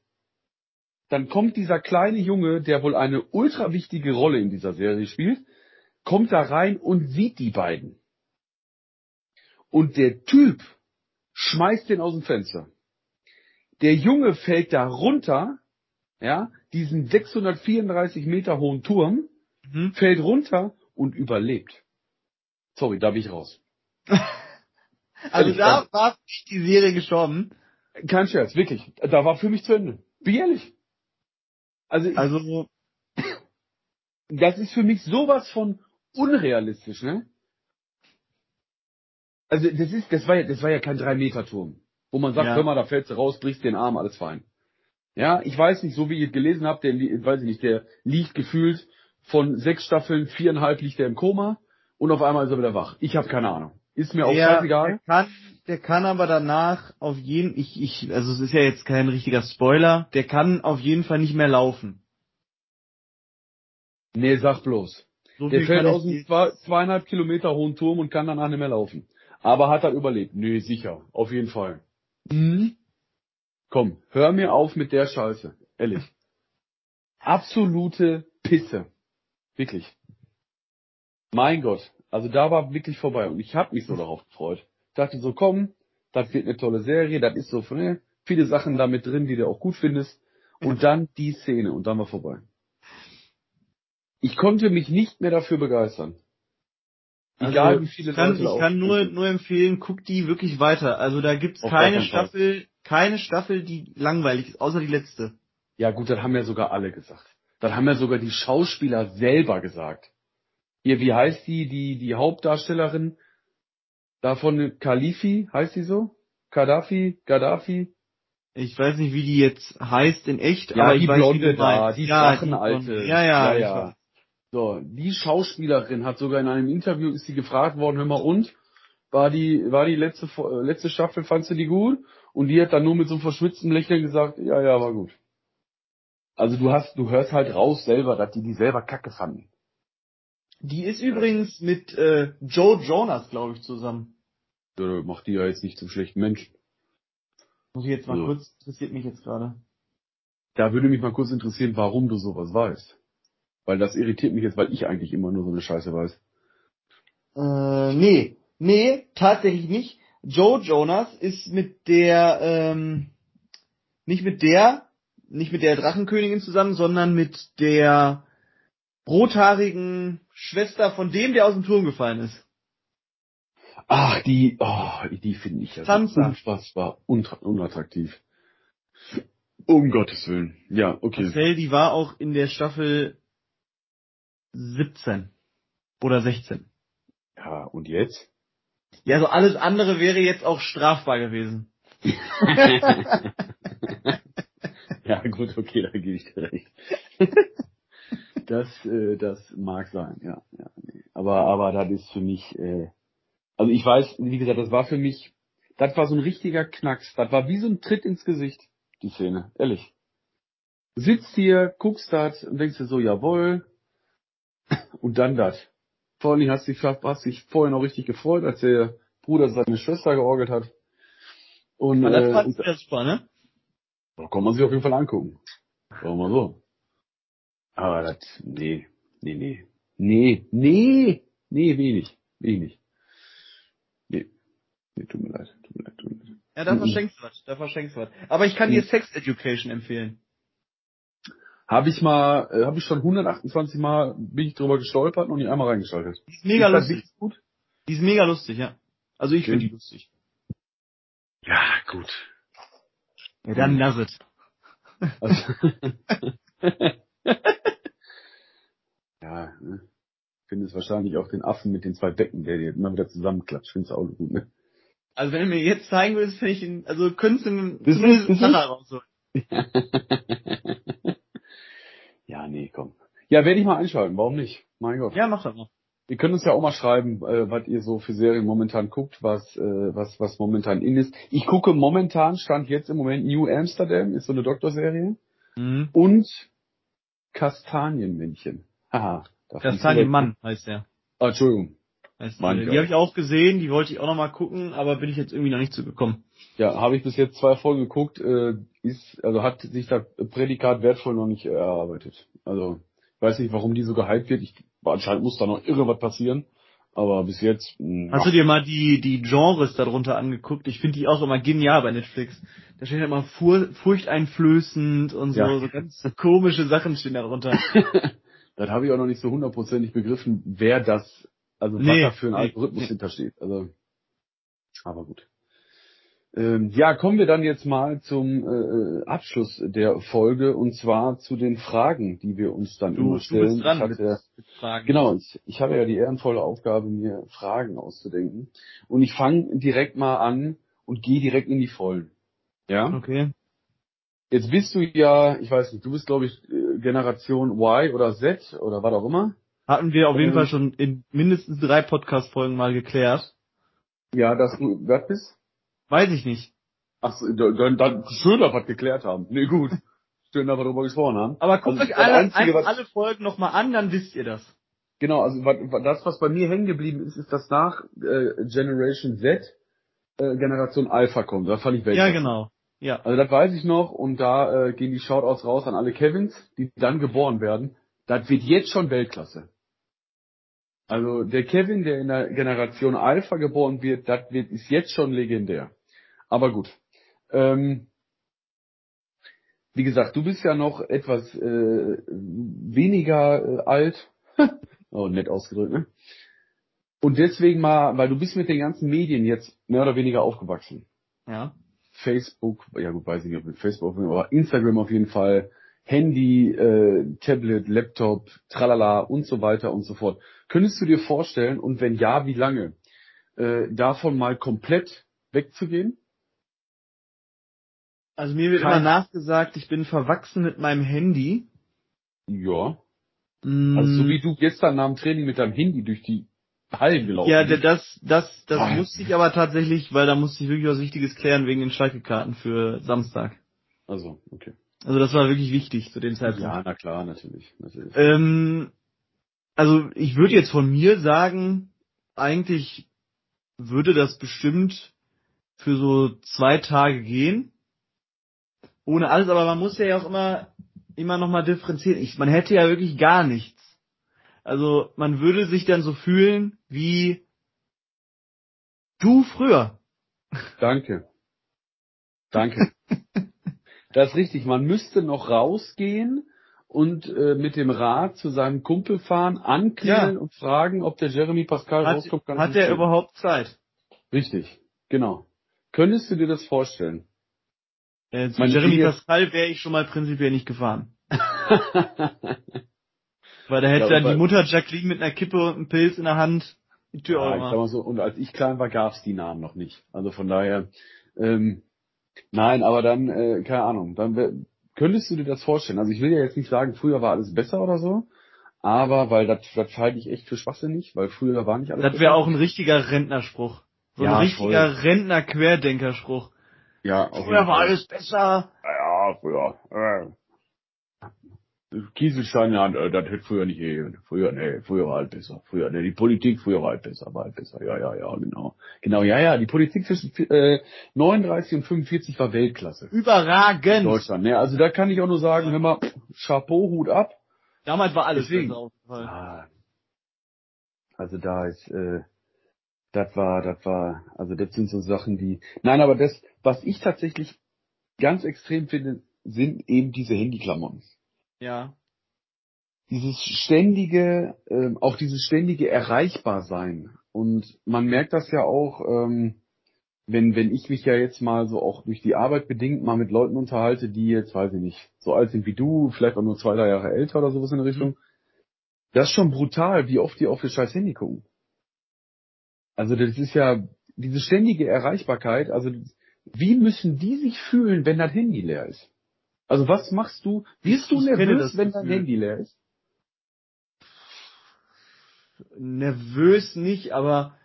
dann kommt dieser kleine Junge, der wohl eine ultra wichtige Rolle in dieser Serie spielt, kommt da rein und sieht die beiden. Und der Typ schmeißt den aus dem Fenster. Der Junge fällt da runter, ja, diesen 634 Meter hohen Turm, Mhm. fällt runter und überlebt. Sorry, da bin ich raus. Also da war die Serie gestorben. Kein Scherz, wirklich. Da war für mich zu Ende. Bin ehrlich. Also, ich- Also das ist für mich sowas von unrealistisch, ne? Also das ist, das war ja, das war ja kein drei Meter Turm, wo man sagt, Ja. hör mal, da fällst du raus, brichst den Arm, alles fein. Ja, ich weiß nicht, so wie ihr gelesen habt, der, weiß ich nicht, der liegt gefühlt von sechs Staffeln, viereinhalb liegt er im Koma und auf einmal ist er wieder wach. Ich habe keine Ahnung. Ist mir auch der, scheißegal. der kann, der kann aber danach auf jeden, ich, ich, also es ist ja jetzt kein richtiger Spoiler, der kann auf jeden Fall nicht mehr laufen. Nee, sag bloß. So Der fällt aus einem zwei, zweieinhalb Kilometer hohen Turm und kann danach nicht mehr laufen. Aber hat er überlebt? Nee, sicher. Auf jeden Fall. Mhm. Komm, hör mir auf mit der Scheiße. Ehrlich. Absolute Pisse. Wirklich. Mein Gott. Also da war wirklich vorbei. Und ich habe mich so darauf gefreut. Dachte so, komm, das wird eine tolle Serie. Das ist so ne, viele Sachen da mit drin, die du auch gut findest. Und dann die Szene. Und dann war vorbei. Ich konnte mich nicht mehr dafür begeistern. Egal Also, wie viele ich kann, Leute ich kann nur, nur empfehlen, guck die wirklich weiter. Also da gibt's Auf keine. Staffel, keine Staffel, die langweilig ist, außer die letzte. Ja gut, das haben ja sogar alle gesagt. Das haben ja sogar die Schauspieler selber gesagt. Hier, wie heißt die, die, die Hauptdarstellerin davon, Khalifi, heißt die so? Gaddafi, Gaddafi? Ich weiß nicht, wie die jetzt heißt in echt, Ja, aber die ich weiß, wie Blonde da, die ja. Blonde. Ja, ja, Ja, ja. So, die Schauspielerin hat sogar in einem Interview ist sie gefragt worden, hör mal und? War die, war die letzte, letzte Staffel, fandst du die gut? Und die hat dann nur mit so einem verschwitzten Lächeln gesagt, ja, ja, war gut. Also du hast, du hörst halt raus selber, dass die die selber kacke fanden. Die ist übrigens mit äh, Joe Jonas, glaube ich, zusammen. Ja, macht die ja jetzt nicht zum schlechten Menschen. Muss ich jetzt mal Also. kurz, interessiert mich jetzt gerade. Da würde mich mal kurz interessieren, warum du sowas weißt. Weil das irritiert mich jetzt, weil ich eigentlich immer nur so eine Scheiße weiß. Äh, nee. Nee, tatsächlich nicht. Joe Jonas ist mit der, ähm, nicht mit der, nicht mit der Drachenkönigin zusammen, sondern mit der rothaarigen Schwester von dem, der aus dem Turm gefallen ist. Ach, die, oh, die finde ich ja so Sansa. unfassbar un- unattraktiv. Um Gottes Willen. Ja, okay. Marcel, die war auch in der Staffel 17 oder 16. Ja, und jetzt? Ja, also alles andere wäre jetzt auch strafbar gewesen. ja, gut, okay, da gebe ich dir recht. das, äh, das mag sein, ja, ja. Nee. Aber, aber das ist für mich, äh, also ich weiß, wie gesagt, das war für mich, das war so ein richtiger Knacks. Das war wie so ein Tritt ins Gesicht, die Szene, ehrlich. Sitzt hier, guckst das und denkst dir so, jawohl, und dann das. Vor allem hast du dich, hast dich vorher noch richtig gefreut, als der Bruder seine Schwester georgelt hat. Und, Aber das äh, fand ich sehr super, ne? da kann man sich auf jeden Fall angucken. Sagen wir mal so. Aber das, nee, nee, nee. Nee, nee, nee, wenig, wenig. Nee, nee, tut mir leid, tut mir leid, tut mir leid. Ja, da Mhm. verschenkst du was, da verschenkst du was. Aber ich kann dir Mhm. Sex Education empfehlen. Habe ich mal, äh, habe ich schon 128 Mal, bin ich drüber gestolpert und nicht einmal reingeschaltet. Die ist mega ist lustig. gut? Die ist mega lustig, ja. Also ich Okay. finde die lustig. Ja, gut. Ja, dann lass es. Also, ja, ne. Finde es wahrscheinlich auch den Affen mit den zwei Becken, der dir immer wieder zusammenklatscht. Findest du auch gut, ne? Also wenn du mir jetzt zeigen würdest, finde ich ihn, also könntest du ihn zumindest nachher rausholen. ja, nee, komm. Ja, werde ich mal einschalten, warum nicht? Mein Gott. Ja, mach das mal. Ihr könnt uns ja auch mal schreiben, äh, was ihr so für Serien momentan guckt, was, äh, was, was momentan in ist. Ich gucke momentan, stand jetzt im Moment New Amsterdam, ist so eine Doktorserie. Mhm. Und Kastanienmännchen. Haha. da fliegst du Kastanie weg. Mann heißt der. Ah, Entschuldigung. Mann, die habe ich auch gesehen, die wollte ich auch noch mal gucken, aber bin ich jetzt irgendwie noch nicht zugekommen. Ja, habe ich bis jetzt zwei Folgen geguckt, äh, ist, also hat sich das Prädikat wertvoll noch nicht erarbeitet. Also, ich weiß nicht, warum die so gehypt wird. Ich, anscheinend muss da noch irre was passieren. Aber bis jetzt, mh, Hast du dir mal die, die Genres darunter angeguckt? Ich finde die auch immer genial bei Netflix. Da steht immer fur, furchteinflößend und so, Ja. so ganz komische Sachen stehen da drunter. das habe ich auch noch nicht so hundertprozentig begriffen, wer das, also was Nee, da für ein Algorithmus nee. hintersteht. Also, aber gut. Ähm, ja, kommen wir dann jetzt mal zum äh, Abschluss der Folge und zwar zu den Fragen, die wir uns dann Du, immer du stellen. bist dran ich mit, hatte, mit Fragen. Genau, ich, ich habe ja die ehrenvolle Aufgabe, mir Fragen auszudenken. Und ich fange direkt mal an und gehe direkt in die Vollen. Ja? Okay. Jetzt bist du ja, ich weiß nicht, du bist glaube ich äh, Generation Y oder Z oder was auch immer. Hatten wir auf jeden Ähm. Fall schon in mindestens drei Podcast-Folgen mal geklärt. Ja, dass du was bist? Weiß ich nicht. Ach so, dann, dann schön, dass wir geklärt haben. Nee, gut. Schön, dass wir darüber gesprochen haben. Aber guckt Also, euch alle, Einzige, ein, was- alle Folgen nochmal an, dann wisst ihr das. Genau, also das, was bei mir hängen geblieben ist, ist, dass nach äh, Generation Z äh, Generation Alpha kommt. Das fand ich Ja, Weltklasse. genau. Ja. Also das weiß ich noch und da äh, gehen die Shoutouts raus an alle Kevins, die dann geboren werden. Das wird jetzt schon Weltklasse. Also der Kevin, der in der Generation Alpha geboren wird, das wird ist jetzt schon legendär. Aber gut. Ähm, wie gesagt, du bist ja noch etwas äh, weniger äh, alt. oh, nett ausgedrückt, ne? Und deswegen mal, weil du bist mit den ganzen Medien jetzt mehr oder weniger aufgewachsen. Ja. Facebook, ja gut, weiß ich nicht, ob mit Facebook, aber Instagram auf jeden Fall, Handy, äh, Tablet, Laptop, tralala und so weiter und so fort. Könntest du dir vorstellen, und wenn ja, wie lange, äh, davon mal komplett wegzugehen? Also mir wird Kein- immer nachgesagt, ich bin verwachsen mit meinem Handy. Ja. Mm, Also so wie du gestern nach dem Training mit deinem Handy durch die Hallen gelaufen ja, bist. das, das, das Ah. musste ich aber tatsächlich, weil da musste ich wirklich was Wichtiges klären wegen den Schalke-Karten für Samstag. Also, okay. Also das war wirklich wichtig zu dem Zeitpunkt. Ja, na klar, natürlich. natürlich. Ähm, also ich würde jetzt von mir sagen, eigentlich würde das bestimmt für so zwei Tage gehen. Ohne alles, aber man muss ja auch immer, immer noch mal differenzieren. Ich, man hätte ja wirklich gar nichts Also man würde sich dann so fühlen wie du früher. Danke. Danke. das ist richtig. Man müsste noch rausgehen und äh, mit dem Rad zu seinem Kumpel fahren, anklingeln Ja. und fragen, ob der Jeremy Pascal Hat, rauskommt. kann hat er überhaupt Zeit? Richtig, genau. Könntest du dir das vorstellen? Äh, zu Meine Jeremy Pascal wäre ich schon mal prinzipiell nicht gefahren. Weil da hätte dann die Mutter Jacqueline mit einer Kippe und einem Pilz in der Hand die Tür ja, ich sag mal so, und als ich klein war, gab's die Namen noch nicht. Also von daher, ähm, nein, aber dann, äh, keine Ahnung, dann könntest du dir das vorstellen? Also ich will ja jetzt nicht sagen, früher war alles besser oder so, aber weil das, das halte ich echt für schwachsinnig, weil früher war nicht alles Das wäre auch ein richtiger Rentnerspruch. So Ja, ein richtiger Rentner-Querdenkerspruch. ja, Früher war alles besser. Ja, früher. Kieselstein, ja, äh, das hätte früher nicht gegeben. Früher, nee, früher war halt besser. Früher, nee, die Politik früher war halt besser, war halt besser. Ja, ja, ja, genau. Genau, ja, ja, die Politik zwischen äh, 39 und 45 war Weltklasse. In Überragend. Deutschland. Ne, also da kann ich auch nur sagen, hör mal, Chapeau, Hut ab. Damals war alles Deswegen. besser auf jeden Fall. Ah, also da ist, äh, das war, das war, also das sind so Sachen, die. Nein, aber das, was ich tatsächlich ganz extrem finde, sind eben diese Handyklamotten. Ja. Dieses ständige, ähm, auch dieses ständige Erreichbarsein. Und man merkt das ja auch, ähm, wenn, wenn ich mich ja jetzt mal so auch durch die Arbeit bedingt mal mit Leuten unterhalte, die jetzt, weiß ich nicht, so alt sind wie du, vielleicht auch nur zwei, drei Jahre älter oder sowas in der Richtung. Das ist schon brutal, wie oft die auf ihr scheiß Handy gucken. Also das ist ja diese ständige Erreichbarkeit, also wie müssen die sich fühlen, wenn das Handy leer ist? Also was machst du? Wirst du Ich nervös, wenn dein. Handy leer ist? Nervös nicht, aber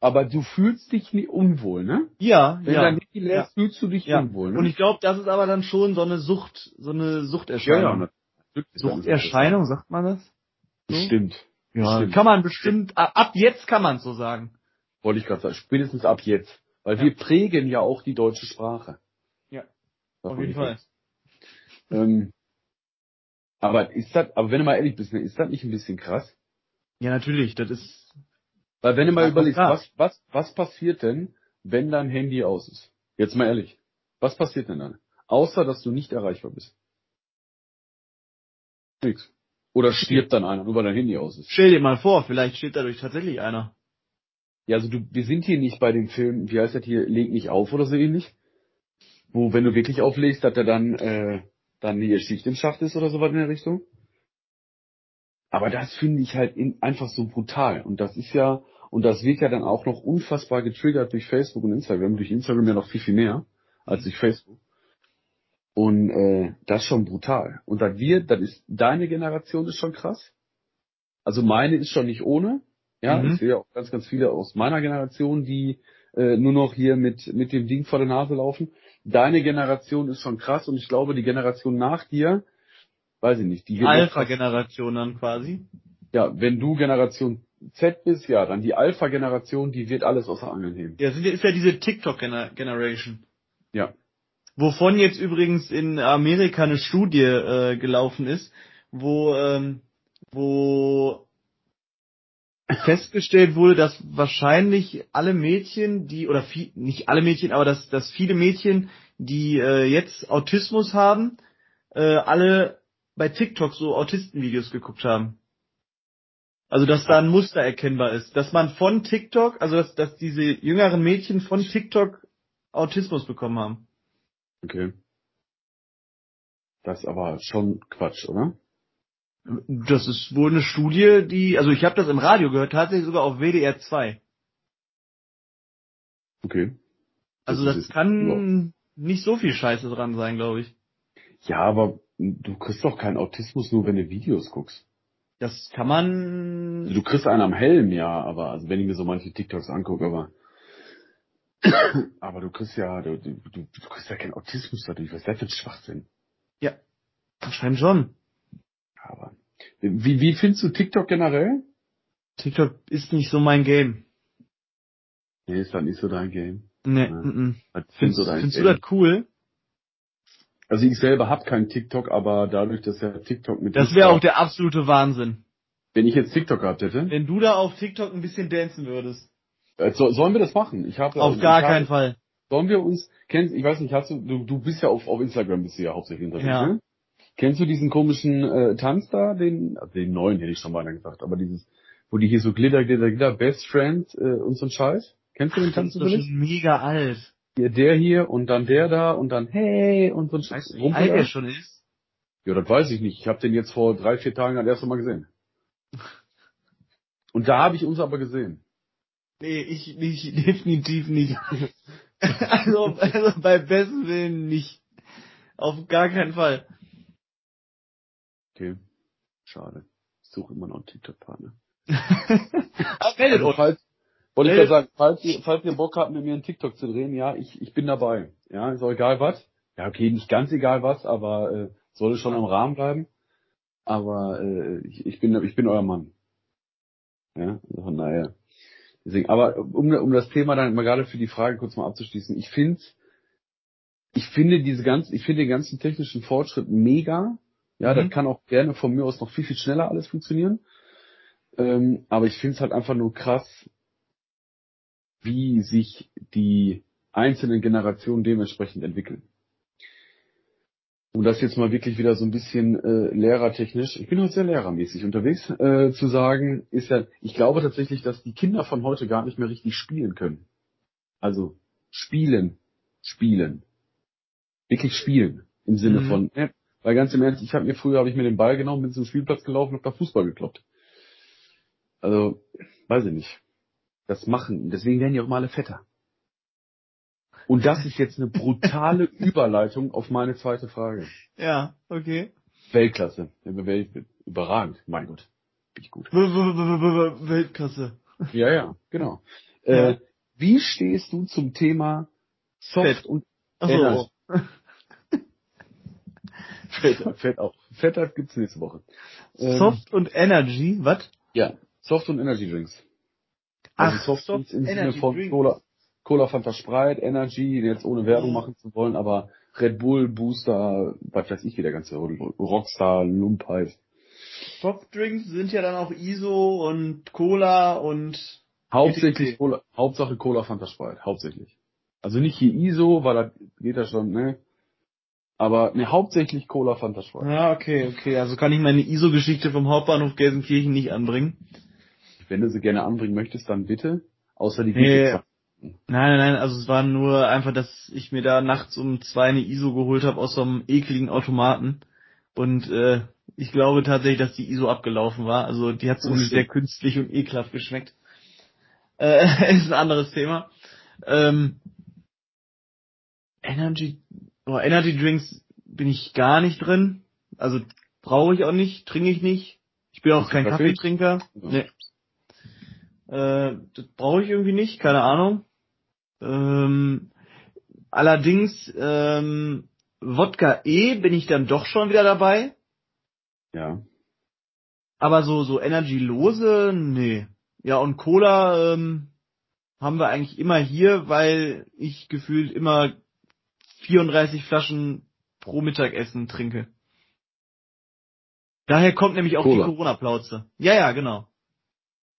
Aber du fühlst dich nie unwohl, ne? ja, Wenn ja. dein Handy leer ja. ist, fühlst du dich ja. unwohl, ne? Und ich glaube, das ist aber dann schon so eine Sucht, so eine Suchterscheinung. natürlich. Suchterscheinung, sagt man das? So? Stimmt. Ja, Stimmt. kann man bestimmt, ab jetzt kann man so sagen. Wollte ich gerade sagen. Spätestens ab jetzt. Weil Ja. wir prägen ja auch die deutsche Sprache. Ja, auf jeden Fall. vergessen. Ähm, aber ist das, aber wenn du mal ehrlich bist, ne, ist das nicht ein bisschen krass? Ja, natürlich, das ist, Weil wenn du mal überlegst, was, was, was passiert denn, wenn dein Handy aus ist? Jetzt mal ehrlich. Was passiert denn dann? Außer, dass du nicht erreichbar bist. Nix. Oder stirbt dann einer, nur weil dein Handy aus ist. stell dir mal vor, vielleicht steht dadurch tatsächlich einer. Ja, also du, wir sind hier nicht bei dem Film, wie heißt das hier, leg nicht auf oder so ähnlich. Wo, wenn du wirklich auflegst, dass er dann, äh, dann die Schicht im Schacht ist oder sowas in der Richtung. Aber das finde ich halt in, einfach so brutal. Und das ist ja, und das wird ja dann auch noch unfassbar getriggert durch Facebook und Instagram, durch Instagram ja noch viel, viel mehr als durch Facebook. Und äh, das ist schon brutal. Und das wird, das ist, deine Generation ist schon krass. Also meine ist schon nicht ohne. Ja, Mhm. ich sehe auch ganz, ganz viele aus meiner Generation, die äh, nur noch hier mit, mit dem Ding vor der Nase laufen. Deine Generation ist schon krass und ich glaube, die Generation nach dir, weiß ich nicht, die Alpha-Generation dann quasi. Ja, wenn du Generation Z bist, ja, dann die Alpha-Generation, die wird alles außer Angeln heben. Ja, sind, ist ja diese TikTok-Generation. Ja. Wovon jetzt übrigens in Amerika eine Studie äh, gelaufen ist, wo, ähm, wo festgestellt wurde, dass wahrscheinlich alle Mädchen, die, oder viel, nicht alle Mädchen, aber dass, dass viele Mädchen, die äh, jetzt Autismus haben, äh, alle bei TikTok so Autistenvideos geguckt haben. Also dass da ein Muster erkennbar ist. Dass man von TikTok, also dass, dass diese jüngeren Mädchen von TikTok Autismus bekommen haben. Okay. Das ist aber schon Quatsch, oder? Das ist wohl eine Studie, die, also ich habe das im Radio gehört, tatsächlich sogar auf WDR 2. Okay. Also Das das kann nicht so viel Scheiße dran sein, glaube ich. Ja, aber du kriegst doch keinen Autismus nur, wenn du Videos guckst. Das kann man. Du kriegst einen am Helm, ja, aber also wenn ich mir so manche TikToks angucke, aber aber du kriegst ja, du, du, du, du kriegst ja keinen Autismus dadurch. Was ist das für ein Schwachsinn? Ja. Anscheinend schon. Aber wie, wie findest du TikTok generell? TikTok ist nicht so mein Game. Nee, ist halt nicht so dein Game. Nee, Ja. mm. Was Findest, so dein findest du das cool? Also ich selber hab keinen TikTok, aber dadurch, dass ja TikTok mit Das wäre auch der absolute Wahnsinn. Wenn ich jetzt TikTok gehabt hätte. Wenn du da auf TikTok ein bisschen dancen würdest. Äh, so, sollen wir das machen? Ich habe Auf gar ich keinen Fall. Sollen wir uns, kennst, ich weiß nicht, hast du, du, du bist ja auf, auf Instagram bist du ja hauptsächlich unterwegs, Ja. ne? Kennst du diesen komischen äh, Tanz da, den, also den neuen hätte ich schon mal gesagt, aber dieses, wo die hier so Glitter, Glitter, Glitter, Best Friend äh, und so ein Scheiß? Kennst du den Das Tanz ist zufällig? schon mega alt. Hier, der hier und dann der da und dann hey und so ein Weißt du, wie alt der schon ist? Ja, das weiß ich nicht. Ich habe den jetzt vor drei, vier Tagen das erste Mal gesehen. Und da habe ich uns aber gesehen. Nee, ich nicht, definitiv nicht. also, also bei besten Willen nicht. Auf gar keinen Fall. Okay. Schade. Ich suche immer noch einen TikTok-Partner. Meldet Also, falls, wollte ich ja sagen, falls ihr, falls ihr Bock habt, mit mir einen TikTok zu drehen, ja, ich, ich bin dabei. Ja, ist auch egal was. Ja, okay, nicht ganz egal was, aber äh, sollte schon am Rahmen bleiben. Aber äh, ich, ich bin ich bin euer Mann. Ja, also von daher. Deswegen, aber um, um das Thema dann mal gerade für die Frage kurz mal abzuschließen, ich finde ich finde diese ganzen, ich finde den ganzen technischen Fortschritt mega. Ja, Mhm. das kann auch gerne von mir aus noch viel, viel schneller alles funktionieren. Ähm, aber ich finde es halt einfach nur krass, wie sich die einzelnen Generationen dementsprechend entwickeln. Um das jetzt mal wirklich wieder so ein bisschen äh, lehrertechnisch, ich bin heute sehr lehrermäßig unterwegs, äh, zu sagen, ist ja, ich glaube tatsächlich, dass die Kinder von heute gar nicht mehr richtig spielen können. Also spielen, spielen. Wirklich spielen. Im Sinne Mhm. von, ja, weil ganz im Ernst, ich habe mir früher, habe ich mir den Ball genommen, bin zum Spielplatz gelaufen und hab da Fußball gekloppt. Also, weiß ich nicht. Das machen, deswegen werden die auch mal alle fetter. Und das ist jetzt eine brutale Überleitung auf meine zweite Frage. Ja, okay. Weltklasse. Überragend. Mein Gott. Bin ich gut. Weltklasse. Ja, ja, genau. Ja. Äh, wie stehst du zum Thema Soft Fett. und. Energy. Fett, Fett auch. Fett gibt's nächste Woche. Ähm, Soft und Energy, was? Ja, Soft und Energy Drinks. Ach, Also Soft, Soft im Sinne von Drinks. Cola, Cola Fanta Sprite, Energy, jetzt ohne Werbung machen zu wollen, aber Red Bull, Booster, was weiß ich, wie der ganze Rockstar, Lump heißt. Softdrinks sind ja dann auch ISO und Cola und Hauptsächlich. Cola, Hauptsache Cola Fanta Sprite, hauptsächlich. Also nicht hier ISO, weil da geht das schon, ne? Aber ne, hauptsächlich Cola Fanta Sprite. Ja, okay, okay. Also kann ich meine ISO-Geschichte vom Hauptbahnhof Gelsenkirchen nicht anbringen. Wenn du sie gerne anbringen möchtest, dann bitte. Außer die Nee. Nein, nein, nein, also es war nur einfach, dass ich mir da nachts um zwei eine ISO geholt habe aus so einem ekligen Automaten. Und äh, ich glaube tatsächlich, dass die ISO abgelaufen war. Also die hat Oh, zumindest shit. sehr künstlich und ekelhaft geschmeckt. Äh, ist ein anderes Thema. Ähm, Energy, oh, Energy Drinks bin ich gar nicht drin. Also brauche ich auch nicht, trinke ich nicht. Ich bin auch kein Kaffee? Kaffeetrinker. Nee. Äh, das brauche ich irgendwie nicht, keine Ahnung. Ähm, allerdings, ähm, Wodka E bin ich dann doch schon wieder dabei. Ja. Aber so, so Energy-lose, nee. Ja, und Cola ähm, haben wir eigentlich immer hier, weil ich gefühlt immer 34 Flaschen pro Mittagessen trinke. Daher kommt nämlich auch Cola. die Corona-Plauze. Ja, ja, genau.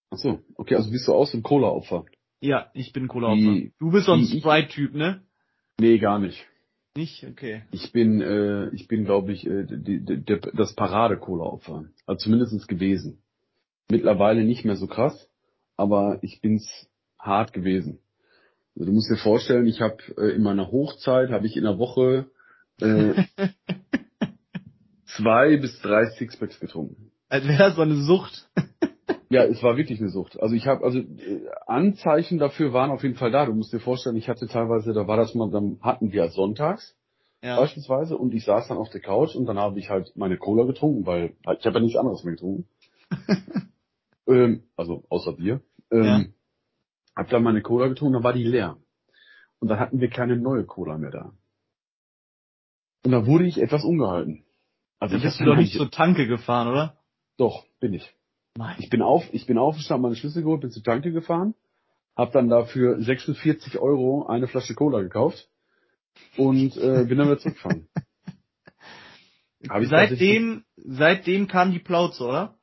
Ach so, okay, also bist du auch so ein Cola-Opfer? Ja, ich bin Cola-Opfer. Du bist so ein Sprite-Typ, ne? Nee, gar nicht. Nicht? Okay. Ich bin, äh, ich bin, glaube ich, äh, die, die, die, das Parade-Cola-Opfer. Also zumindest gewesen. Mittlerweile nicht mehr so krass, aber ich bin's hart gewesen. Also du musst dir vorstellen, ich habe äh, in meiner Hochzeit habe ich in der Woche äh, zwei bis drei Sixpacks getrunken. Als wäre das so eine Sucht. Ja, es war wirklich eine Sucht. Also ich habe, also äh, Anzeichen dafür waren auf jeden Fall da. Du musst dir vorstellen, ich hatte teilweise, da war das mal, dann hatten wir sonntags Ja. beispielsweise und ich saß dann auf der Couch und dann habe ich halt meine Cola getrunken, weil ich habe ja nichts anderes mehr getrunken. ähm, also außer Bier. Ähm. Hab dann meine Cola getrunken, dann war die leer. Und dann hatten wir keine neue Cola mehr da. Und da wurde ich etwas ungehalten. Also Da ich bist hab du doch nicht zur Tanke gefahren, oder? Doch, bin ich. Nein. Ich bin auf, ich bin aufgestanden, meine Schlüssel geholt, bin zur Tanke gefahren, habe dann dafür 46 Euro eine Flasche Cola gekauft und äh, bin dann wieder zurückgefahren. Hab ich tatsächlich- Seitdem, seitdem kam die Plauze, oder?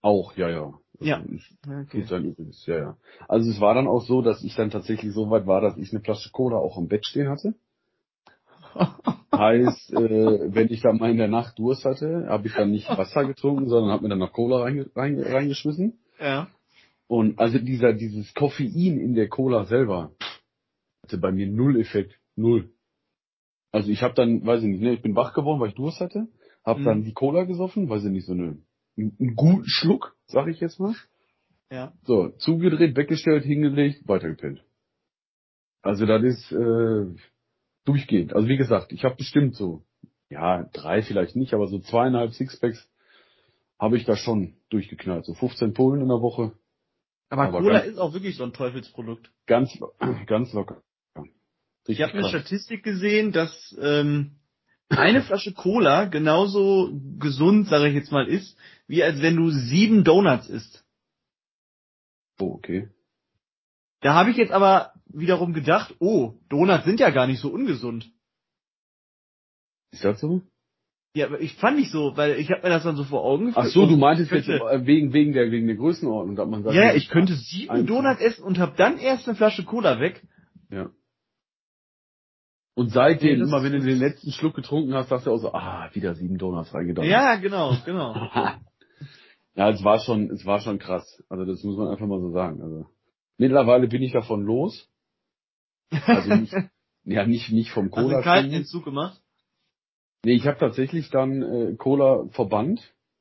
Auch, ja, ja. Ja. Okay. Okay. Sein übrigens, ja, ja. Also es war dann auch so, dass ich dann tatsächlich so weit war, dass ich eine Flasche Cola auch am Bett stehen hatte. Heißt, äh, wenn ich dann mal in der Nacht Durst hatte, habe ich dann nicht Wasser getrunken, sondern habe mir dann noch Cola reinge reinge reingeschmissen. ja. Und also dieser, dieses Koffein in der Cola selber hatte bei mir null Effekt. Null. Also ich habe dann, weiß ich nicht, ne, ich bin wach geworden, weil ich Durst hatte, habe Mhm. dann die Cola gesoffen, weiß ich nicht, so eine, einen guten Schluck, sag ich jetzt mal. Ja. So, zugedreht, weggestellt, hingelegt, weitergepennt. Also das ist äh, durchgehend. Also wie gesagt, ich habe bestimmt so, ja, drei vielleicht nicht, aber so zweieinhalb Sixpacks habe ich da schon durchgeknallt. So 15 Pullen in der Woche. Aber, Aber Cola ganz- ist auch wirklich so ein Teufelsprodukt. Ganz, ganz locker. Ja. Ich habe eine. Statistik gesehen, dass ähm, eine Flasche Cola genauso gesund, sage ich jetzt mal, ist, wie als wenn du sieben Donuts isst. Oh, okay. Da habe ich jetzt aber wiederum gedacht, oh, Donuts sind ja gar nicht so ungesund. Ist das so? Ja, aber ich fand nicht so, weil ich habe mir das dann so vor Augen Ach so, du meintest jetzt äh, wegen, wegen der, wegen der Größenordnung, dass man sagt, Ja, ich könnte sieben. Donuts essen und habe dann erst eine Flasche Cola weg. Ja. Und seitdem, Nee, immer wenn du den letzten Schluck getrunken hast, sagst du auch so, ah, wieder sieben Donuts reingedacht. Ja, genau, genau. ja, es war schon, es war schon krass. Also das muss man einfach mal so sagen. Also mittlerweile bin ich davon los. Also nicht, ja, nicht, nicht vom Hast du einen Cola. kalten trinken. Entzug gemacht? Nee, ich habe tatsächlich dann äh, Cola verbannt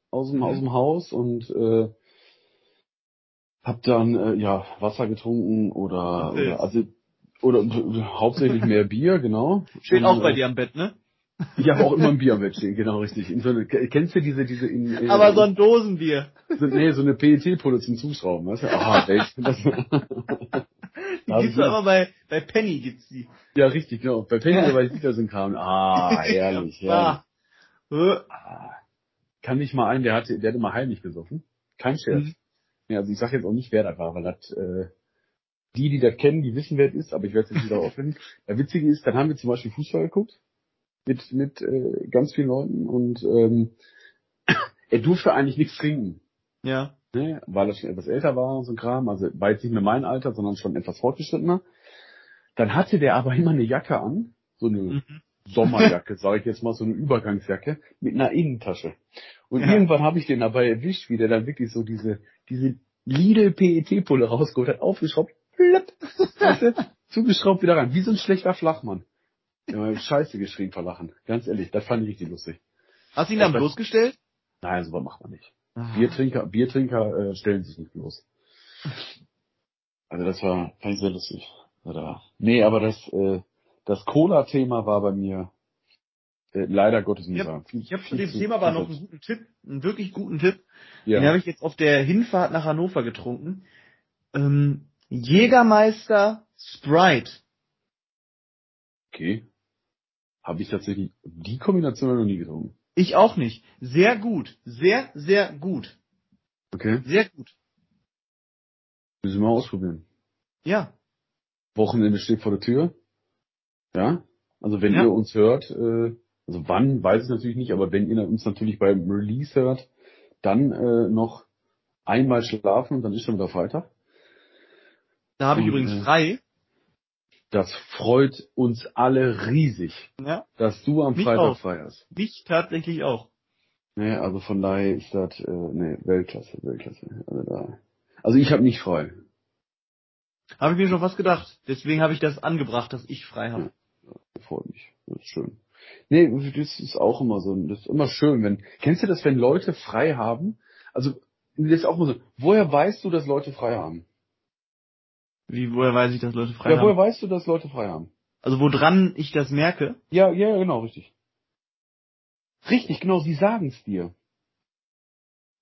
aus dem, Mhm. aus dem Haus und äh, hab dann äh, ja Wasser getrunken oder, oder also oder hauptsächlich mehr Bier, genau. Steht auch bei äh, dir am Bett, ne? Ich habe auch immer ein Bier am Bett stehen, genau richtig. In so eine, kennst du diese diese in, äh, Aber so ein Dosenbier. so, nee, so eine PET-Pulle zum Zuschrauben, weißt du? Ah, ich find das, Die gibt's doch immer bei, bei Penny gibt's die. ja, richtig, genau. Bei Penny ist wieder so ein Kram. Ah, herrlich, herrlich. Ah. Kann nicht mal einen, der hatte, der hatte mal heimlich gesoffen. Kein Scherz. Mhm. Ja, also ich sag jetzt auch nicht, wer das war, weil das, äh, die, die das kennen, die wissen, wer es ist, aber ich werde es jetzt wieder aufnehmen. Der Witzige ist, dann haben wir zum Beispiel Fußball geguckt mit, mit äh, ganz vielen Leuten und ähm, er durfte eigentlich nichts trinken, Ja. ne, weil er schon etwas älter war und so ein Kram, also war jetzt nicht mehr mein Alter, sondern schon etwas fortgeschrittener. Dann hatte der aber immer eine Jacke an, so eine Mhm. Sommerjacke, sage ich jetzt mal, so eine Übergangsjacke mit einer Innentasche. Und Ja. irgendwann habe ich den dabei erwischt, wie der dann wirklich so diese, diese Lidl PET-Pulle rausgeholt hat, aufgeschraubt, du, zugeschraubt wieder rein, wie so ein schlechter Flachmann. Ja, Scheiße geschrien vor Lachen. Ganz ehrlich, das fand ich richtig lustig. Hast du ihn dann bloßgestellt? Nein, sowas macht man nicht. Ah. Biertrinker, Biertrinker äh, stellen sich nicht bloß. Also das war, fand ich sehr lustig. Oder, nee, aber das, äh, das Cola-Thema war bei mir äh, leider Gottes nicht Ich wahr. habe ich hab zu dem Thema aber noch einen guten Tipp, einen wirklich guten Tipp. Ja. Den habe ich jetzt auf der Hinfahrt nach Hannover getrunken. Ähm, Jägermeister Sprite. Okay. Habe ich tatsächlich die Kombination noch nie getrunken. Ich auch nicht. Sehr gut. Sehr, sehr gut. Okay. Sehr gut. Müssen wir mal ausprobieren. Ja. Wochenende steht vor der Tür. Ja. Also wenn Ja. ihr uns hört, äh, also wann, weiß ich natürlich nicht, aber wenn ihr uns natürlich beim Release hört, dann äh, noch einmal schlafen und dann ist schon wieder Freitag. Da habe ich Und, übrigens äh, frei. Das freut uns alle riesig, Ja. dass du am Mich Freitag auch. frei hast. Mich tatsächlich auch. Nee, also von daher ist das, äh, nee, Weltklasse, Weltklasse. Also da. Also ich habe nicht frei. Habe ich mir schon was gedacht. Deswegen habe ich das angebracht, dass ich frei habe. Freut mich. Das ist schön. Nee, das ist auch immer so, das ist immer schön, wenn, kennst du das, wenn Leute frei haben? Also, das ist auch immer so, woher weißt du, dass Leute frei haben? Wie, woher weiß ich, dass Leute frei ja, haben? woher weißt du, dass Leute frei haben? Also woran ich das merke? Ja, ja, genau, richtig. Richtig, genau, sie sagen es dir.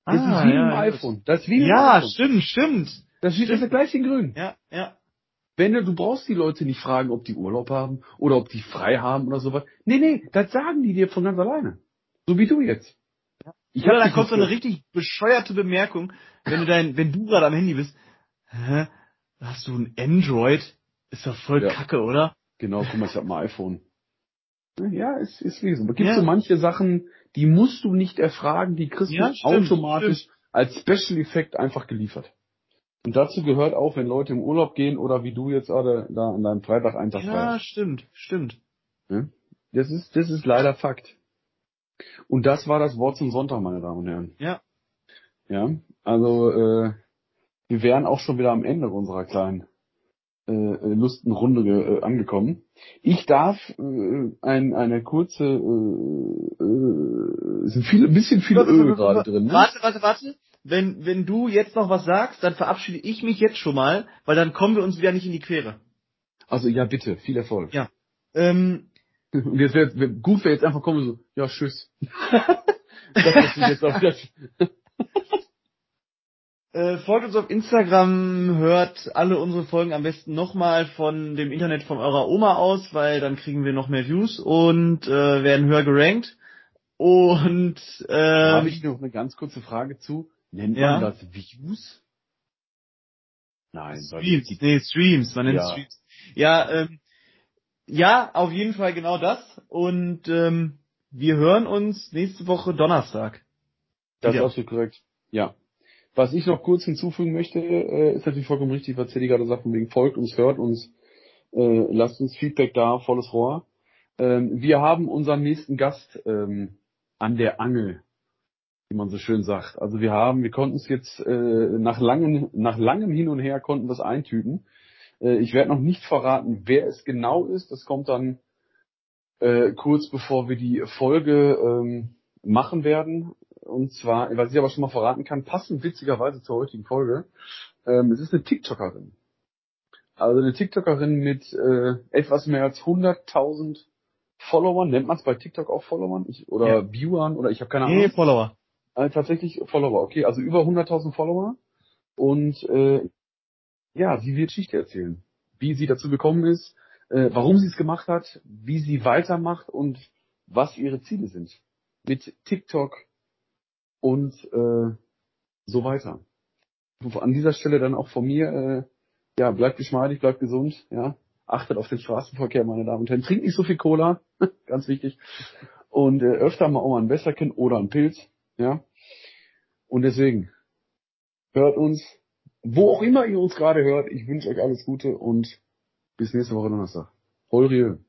Das ist wie ja, ein ja. iPhone. Das ist wie ein Ja, iPhone. stimmt, stimmt. Das steht stimmt. gleich in grün. Ja, ja. Wenn du, du brauchst die Leute nicht fragen, ob die Urlaub haben oder ob die frei haben oder sowas. Nee, nee, das sagen die dir von ganz alleine. So wie du jetzt. Ich Oder da kommt so eine richtig bescheuerte Bemerkung, wenn du dein, wenn du gerade am Handy bist. Hä? Hast du ein Android? Ist doch voll Ja. kacke, oder? Genau, guck mal, ich hab ein iPhone. Ja, ist, ist wie so. Es gibt Ja. so manche Sachen, die musst du nicht erfragen, die kriegst Ja, du stimmt, automatisch als Special Effekt einfach geliefert. Und dazu gehört auch, wenn Leute im Urlaub gehen oder wie du jetzt gerade da an deinem Freitag einen Tag Ja, stimmt, stimmt. Ja? Das ist, das ist leider Fakt. Und das war das Wort zum Sonntag, meine Damen und Herren. Ja. Ja, also äh, wir wären auch schon wieder am Ende unserer kleinen äh, Lustenrunde äh, angekommen. Ich darf äh, ein, eine kurze, äh, äh, sind viele, ein bisschen viel Öl gerade drin. Ne? Warte, warte, warte. Wenn, wenn du jetzt noch was sagst, dann verabschiede ich mich jetzt schon mal, weil dann kommen wir uns wieder nicht in die Quere. Also ja, bitte, viel Erfolg. Ja. Ähm, Und jetzt wäre wär, gut, wäre jetzt einfach kommen so, ja, tschüss. das jetzt auch. Äh, folgt uns auf Instagram, hört alle unsere Folgen am besten nochmal von dem Internet von eurer Oma aus, weil dann kriegen wir noch mehr Views und äh, werden höher gerankt. Und Da ähm, habe ich noch eine ganz kurze Frage zu. Nennt Ja. man das Views? Nein, Streams, nee, Streams, man nennt Ja. Streams. Ja, ähm, ja, auf jeden Fall genau das. Und ähm, wir hören uns nächste Woche Donnerstag. Das ist absolut korrekt. Ja. Was ich noch kurz hinzufügen möchte, äh, ist natürlich vollkommen richtig, was Teddy gerade sagt, von wegen folgt uns, hört uns, äh, lasst uns Feedback da, volles Rohr. Ähm, wir haben unseren nächsten Gast ähm, an der Angel, wie man so schön sagt. Also wir haben, wir konnten es jetzt äh, nach langem, nach langem Hin und Her konnten wir es eintüten. Äh, ich werde noch nicht verraten, wer es genau ist. Das kommt dann äh, kurz bevor wir die Folge ähm, machen werden. Und zwar, was ich aber schon mal verraten kann, passend witzigerweise zur heutigen Folge. Ähm, es ist eine TikTokerin. Also eine TikTokerin mit äh, etwas mehr als 100.000 Followern. Nennt man es bei TikTok auch Followern? Ich, oder Ja. Viewern? Oder ich habe keine Nee, Ahnung. Follower. Äh, tatsächlich Follower, okay. Also über 100.000 Follower. Und äh, ja, sie wird Geschichte erzählen. Wie sie dazu gekommen ist, äh, warum sie es gemacht hat, wie sie weitermacht und was ihre Ziele sind. Mit TikTok und äh, so weiter. An dieser Stelle dann auch von mir, äh, ja, bleibt geschmeidig, bleibt gesund, ja. Achtet auf den Straßenverkehr, meine Damen und Herren. Trinkt nicht so viel Cola, ganz wichtig. Und äh, öfter mal auch mal ein Wässerchen oder ein Pilz, ja. Und deswegen, hört uns, wo auch immer ihr uns gerade hört. Ich wünsche euch alles Gute und bis nächste Woche Donnerstag. Holrieux.